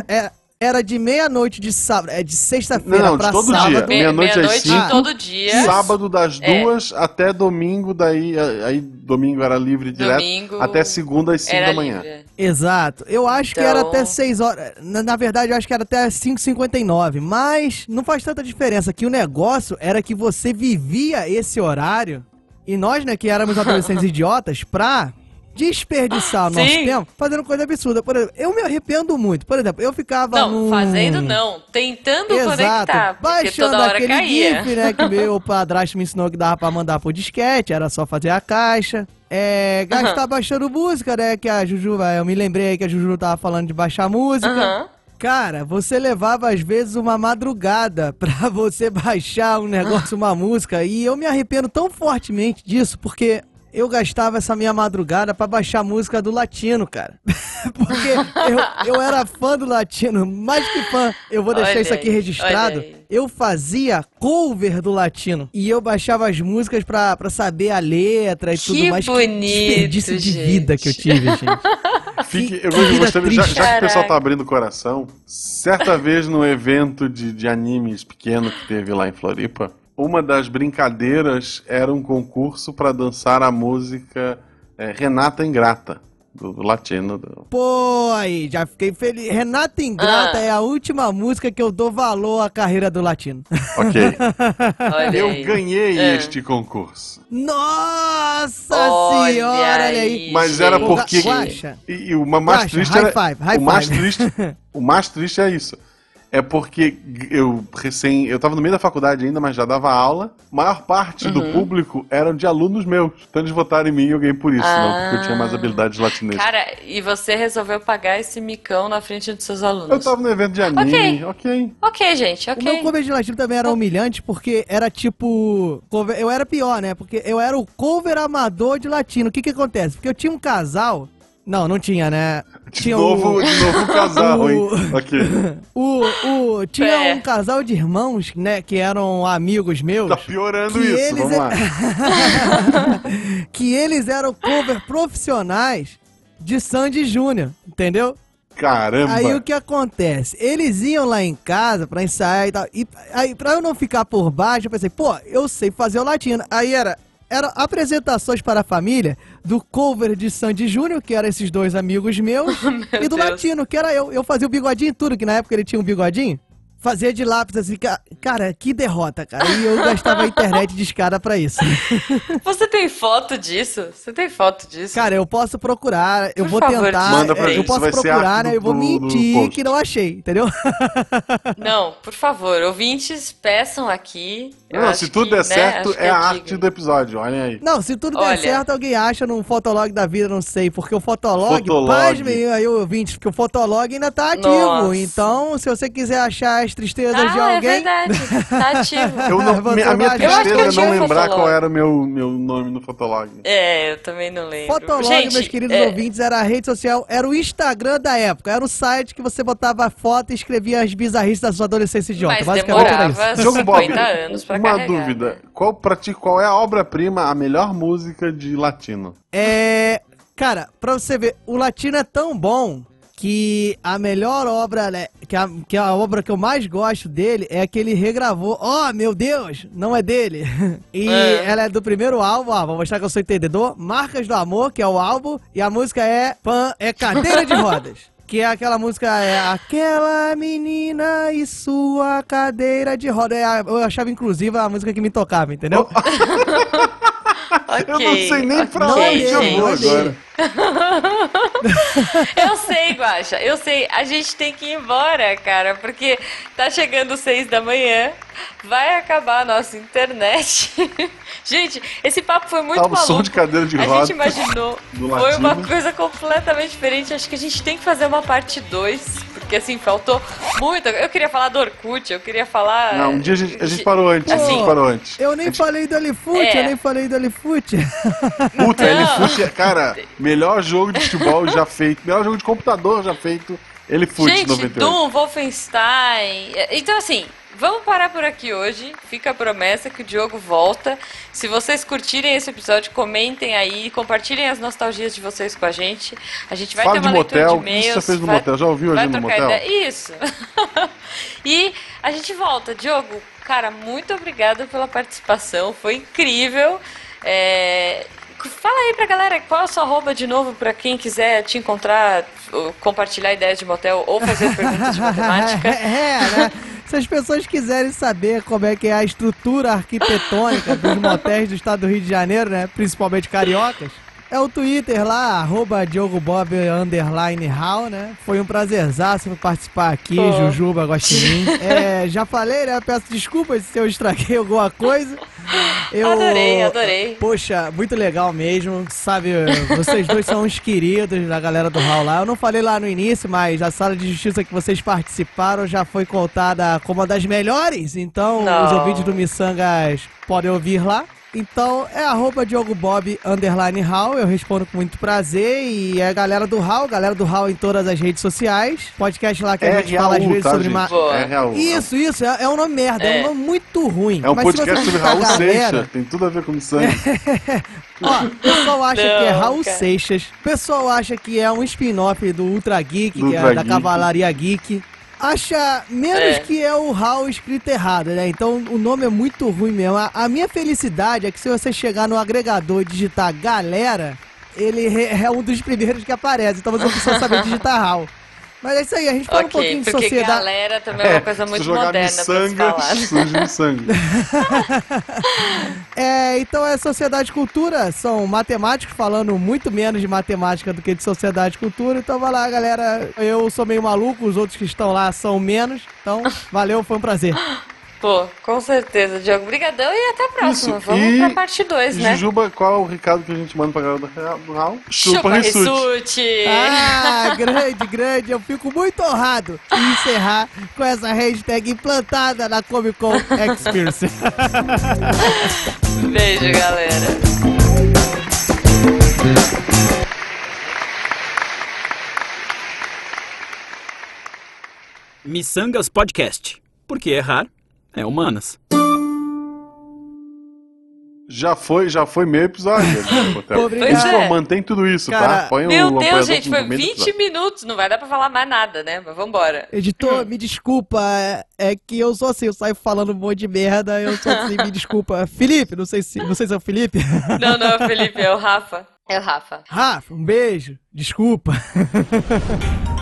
C: É, era de meia-noite de sábado, é de sexta-feira
A: Não, de
C: pra
A: todo
C: sábado.
A: dia.
B: Me-
A: meia-noite às
B: meia-noite
A: cinco.
B: todo dia.
A: Sábado das
B: É.
A: duas até domingo, daí aí domingo era livre direto,
B: Domingo
A: até segunda às 5
B: Era
A: da manhã.
B: livre.
C: Exato. Eu acho que era
B: Então-
C: até 6 horas. Na, na verdade, eu acho que era até 5h59. Mas não faz tanta diferença. Que o negócio era que você vivia esse horário. E nós, né, que éramos adolescentes idiotas, pra desperdiçar o nosso
B: Sim.
C: tempo fazendo coisa absurda. Por exemplo, eu me arrependo muito. Por exemplo, eu ficava
B: Não,
C: num...
B: fazendo não. Tentando
C: Exato.
B: conectar.
C: Baixando aquele
B: caía.
C: GIF, né? Que meu padrasto me ensinou que dava pra mandar por disquete, era só fazer a caixa. É, gastar baixando música, né? Que a Juju, eu me lembrei aí que a Juju tava falando de baixar música. Cara, você levava às vezes uma madrugada pra você baixar um negócio, uma música, e eu me arrependo tão fortemente disso, porque eu gastava essa minha madrugada pra baixar a música do Latino, cara. porque eu, eu era fã do Latino, mais que fã. Eu vou deixar
B: Olha
C: isso aqui registrado. Eu fazia cover do Latino. E eu baixava as músicas pra, pra saber a letra e
B: Que
C: tudo mais.
B: bonito,
C: desperdício de
B: gente.
C: vida que eu tive, gente.
A: Fique,
C: Que-
A: eu
C: que
A: já, já que o pessoal tá abrindo o coração, certa vez no evento de, de animes pequeno que teve lá em Floripa, uma das brincadeiras era um concurso pra dançar a música é, Renata Ingrata, do, do latino. do-
C: Pô, aí, já fiquei feliz. Renata Ingrata
B: Ah.
C: é a última música que eu dou valor à carreira do latino.
A: Ok.
B: Olha
A: Eu
B: aí.
A: ganhei
B: É.
A: este concurso.
C: Nossa
B: Olha
C: senhora, olha aí.
B: aí.
A: Mas era porque.
C: Guaxa.
A: E, e o ma- mais
C: Guaxa,
A: triste
C: high
A: era.
C: five, high
A: o mais
C: five.
A: triste. O mais triste é isso. É porque eu recém. Eu tava no meio da faculdade ainda, mas já dava aula. A maior parte do
B: Uhum.
A: público eram de alunos meus. Então eles votaram em mim e eu ganhei por isso, não porque eu tinha mais
B: Ah.
A: habilidades latinescas.
B: Cara, e você resolveu pagar esse micão na frente dos seus alunos.
A: Eu tava no evento de anime, ok.
B: Ok, gente,
C: O meu
B: ok.
C: cover de latino também era humilhante porque era tipo. cover- Eu era pior, né? Porque eu era o cover amador de latino. O que que acontece? Porque eu tinha um casal. Não, não tinha, né?
A: De
C: Tinha
A: novo,
C: o-
A: de novo casal, hein?
C: o-
A: Ok.
C: O, o, tinha
B: É.
C: um casal de irmãos, né? Que eram amigos meus.
A: Tá piorando
C: Que
A: isso,
C: eles
A: vamos lá.
C: que eles eram cover profissionais de Sandy Júnior, entendeu?
A: Caramba.
C: Aí o que acontece? Eles iam lá em casa pra ensaiar e tal. E aí, pra eu não ficar por baixo, eu pensei, pô, eu sei fazer o latino. Aí era. Era apresentações para a família do cover de Sandy Júnior, que eram esses dois amigos meus, e do
B: Deus.
C: latino, que era eu. Eu fazia o bigodinho e tudo, que na época ele tinha um bigodinho. fazia de lápis assim, ca- cara, que derrota, cara. E eu gastava a internet de escada pra isso.
B: Você tem foto disso? Você tem foto disso?
C: Cara, eu posso procurar, eu
B: Por
C: vou
B: favor,
C: tentar.
A: Manda pra
C: é,
A: gente,
C: eu posso procurar, né? Eu vou mentir que não achei, entendeu?
B: Não, por favor, ouvintes, peçam aqui.
A: Não, se tudo
B: que,
A: der
B: né,
A: certo,
B: que
A: é a arte
B: digo.
A: do episódio, olhem aí.
C: Não, se tudo
B: Olha.
C: der certo, alguém acha num fotolog da vida, não sei. Porque o fotolog,
A: Fotolog.
C: pasmem aí, ouvintes, porque o fotolog ainda tá ativo.
B: Nossa.
C: Então, se você quiser achar as tristezas
B: Ah,
C: de
B: é
C: alguém.
B: verdade. Tá ativo.
A: Eu não,
C: Você
A: a minha
B: que
A: tristeza é não lembrar
B: Fotolog.
A: qual era o meu, meu nome no Fotolog.
B: É, eu também não lembro.
C: Fotolog,
B: Gente,
C: meus queridos
B: é,
C: ouvintes, era a rede social, era o Instagram da época. Era o site que você botava foto e escrevia as bizarrices da sua adolescência idiota.
B: Mas
C: Basicamente era isso.
B: demorava
A: Diogo Bob,
B: 50 anos pra
A: uma
B: carregar.
A: dúvida. Qual, pra ti, qual é a obra-prima, a melhor música de latino?
C: É. Cara, pra você ver, o latino é tão bom que a melhor obra, né, que a, que a obra que eu mais gosto dele é a que ele regravou. Oh, meu Deus, não é dele. E
B: É.
C: ela é do primeiro álbum, ó, vou mostrar que eu sou entendedor. Marcas do Amor, que é o álbum, e a música é Pan, é Cadeira de Rodas. Que é aquela música, é aquela menina e sua cadeira de roda. É eu achava inclusive a música que me tocava, entendeu?
B: Ok,
A: Eu não sei nem pra
C: Não
B: ok,
A: onde eu vou agora.
B: Eu sei, Guaxa, eu sei. A gente tem que ir embora, cara, porque tá chegando seis da manhã, vai acabar a nossa internet. gente, esse papo foi muito
A: o
B: maluco.
A: som de cadeira de
B: a
A: roda
B: gente imaginou. Foi uma coisa completamente diferente. Acho que a gente tem que fazer uma parte 2. Porque assim, faltou muito. Eu queria falar do Orkut, eu queria falar.
A: Não, um dia a gente, a gente parou antes. a
B: Assim,
A: gente parou antes.
C: Eu nem falei do Elefute,
B: É.
C: eu nem falei do Elefute.
A: Puta, ele
B: Não.
A: fute, cara, melhor jogo de futebol já feito, melhor jogo de computador já feito. Ele fute
B: Gente,
A: 98.
B: Doom, Wolfenstein. Então, assim, vamos parar por aqui hoje. Fica a promessa que o Diogo volta. Se vocês curtirem esse episódio, comentem aí, compartilhem as nostalgias de vocês com a gente. A gente vai
A: Fala
B: ter uma
A: de
B: leitura
A: motel,
B: de
A: você
B: e-mails.
A: já fez no
B: vai-
A: motel? Já ouviu ali no
B: trocar
A: motel?
B: ideia. Isso. e a gente volta. Diogo, cara, muito obrigada pela participação. Foi incrível. É, Fala aí pra galera qual é a sua arroba de novo pra quem quiser te encontrar, compartilhar ideias de motel ou fazer perguntas de matemática.
C: é, né? Se as pessoas quiserem saber como é que é a estrutura arquitetônica dos motéis do estado do Rio de Janeiro, né? Principalmente cariocas, é o Twitter lá, arroba né? Foi um prazerzaço participar aqui,
B: Pô.
C: Jujuba Guaxinim. É, já falei, né? Peço desculpas se eu estraguei alguma coisa. Eu...
B: Adorei, adorei.
C: Poxa, muito legal mesmo. Sabe, vocês dois são uns queridos da galera do Hall lá. Eu não falei lá no início, mas a sala de justiça que vocês participaram já foi contada como uma das melhores. Então,
B: Não.
C: os ouvintes do Missangas podem ouvir lá. Então, é arroba Diogo Bob underline Hall. Eu respondo com muito prazer. E é a galera do Hall, galera do Hall em todas as redes sociais. Podcast lá que a
A: É
C: gente fala às vezes
A: tá,
C: sobre ma-.
A: É Raul.
C: Isso, isso, é, é um nome merda, é, um nome muito ruim.
A: É um podcast sobre Raul
C: galera-
A: Seixas, tem tudo a ver com sangue.
C: Ó, o pessoal acha
B: Não,
C: que é Raul
B: cara.
C: Seixas. O pessoal acha que é um spin-off do Ultra Geek,
A: Do
C: é da. Cavalaria Geek. Acha menos
B: É.
C: que é o Raul escrito errado, né? Então o nome é muito ruim mesmo. A, a minha felicidade é que se você chegar no agregador e digitar galera, ele é um dos primeiros que aparece. Então você precisa saber digitar Raul. Mas é isso aí, a gente fala um
B: Ok,
C: pouquinho de
B: porque
C: sociedade.
B: galera também é uma coisa muito
A: jogar
B: moderna pra se
A: miçanga,
B: falar.
A: surge miçanga.
C: É, então é sociedade e cultura, são matemáticos falando muito menos de matemática do que de sociedade e cultura. Então vai lá, galera. Eu sou meio maluco, os outros que estão lá são menos. Então, valeu, foi um prazer.
B: Pô, com certeza, Diogo. Brigadão e até a próxima.
A: Isso,
B: Vamos
A: e-
B: pra parte 2, né?
A: Jujuba, qual é o recado que a gente manda pra galera do Ra- do Raul?
B: Chupa
A: Rissute.
B: Rissuti!
C: Ah, grande, grande. Eu fico muito honrado em encerrar com essa hashtag implantada na Comic Con Experience.
B: Beijo, galera.
D: Missangas Podcast. Porque errar é humanas.
A: Já foi, já foi meio episódio. né.
B: Pois é.
A: Mantém tudo isso,
C: Cara,
A: tá? Põe
B: Meu
A: o
B: Deus, gente, foi
A: meio do
B: 20
A: episódio.
B: minutos. Não vai dar pra falar mais nada, né? Mas vambora.
C: Editor, me desculpa, é, é que eu sou assim, eu saio falando um monte de merda, eu sou assim, me desculpa. Felipe, não sei se vocês são o Felipe.
B: Não, não, Felipe, é o Rafa. É o Rafa.
C: Rafa, um beijo, desculpa.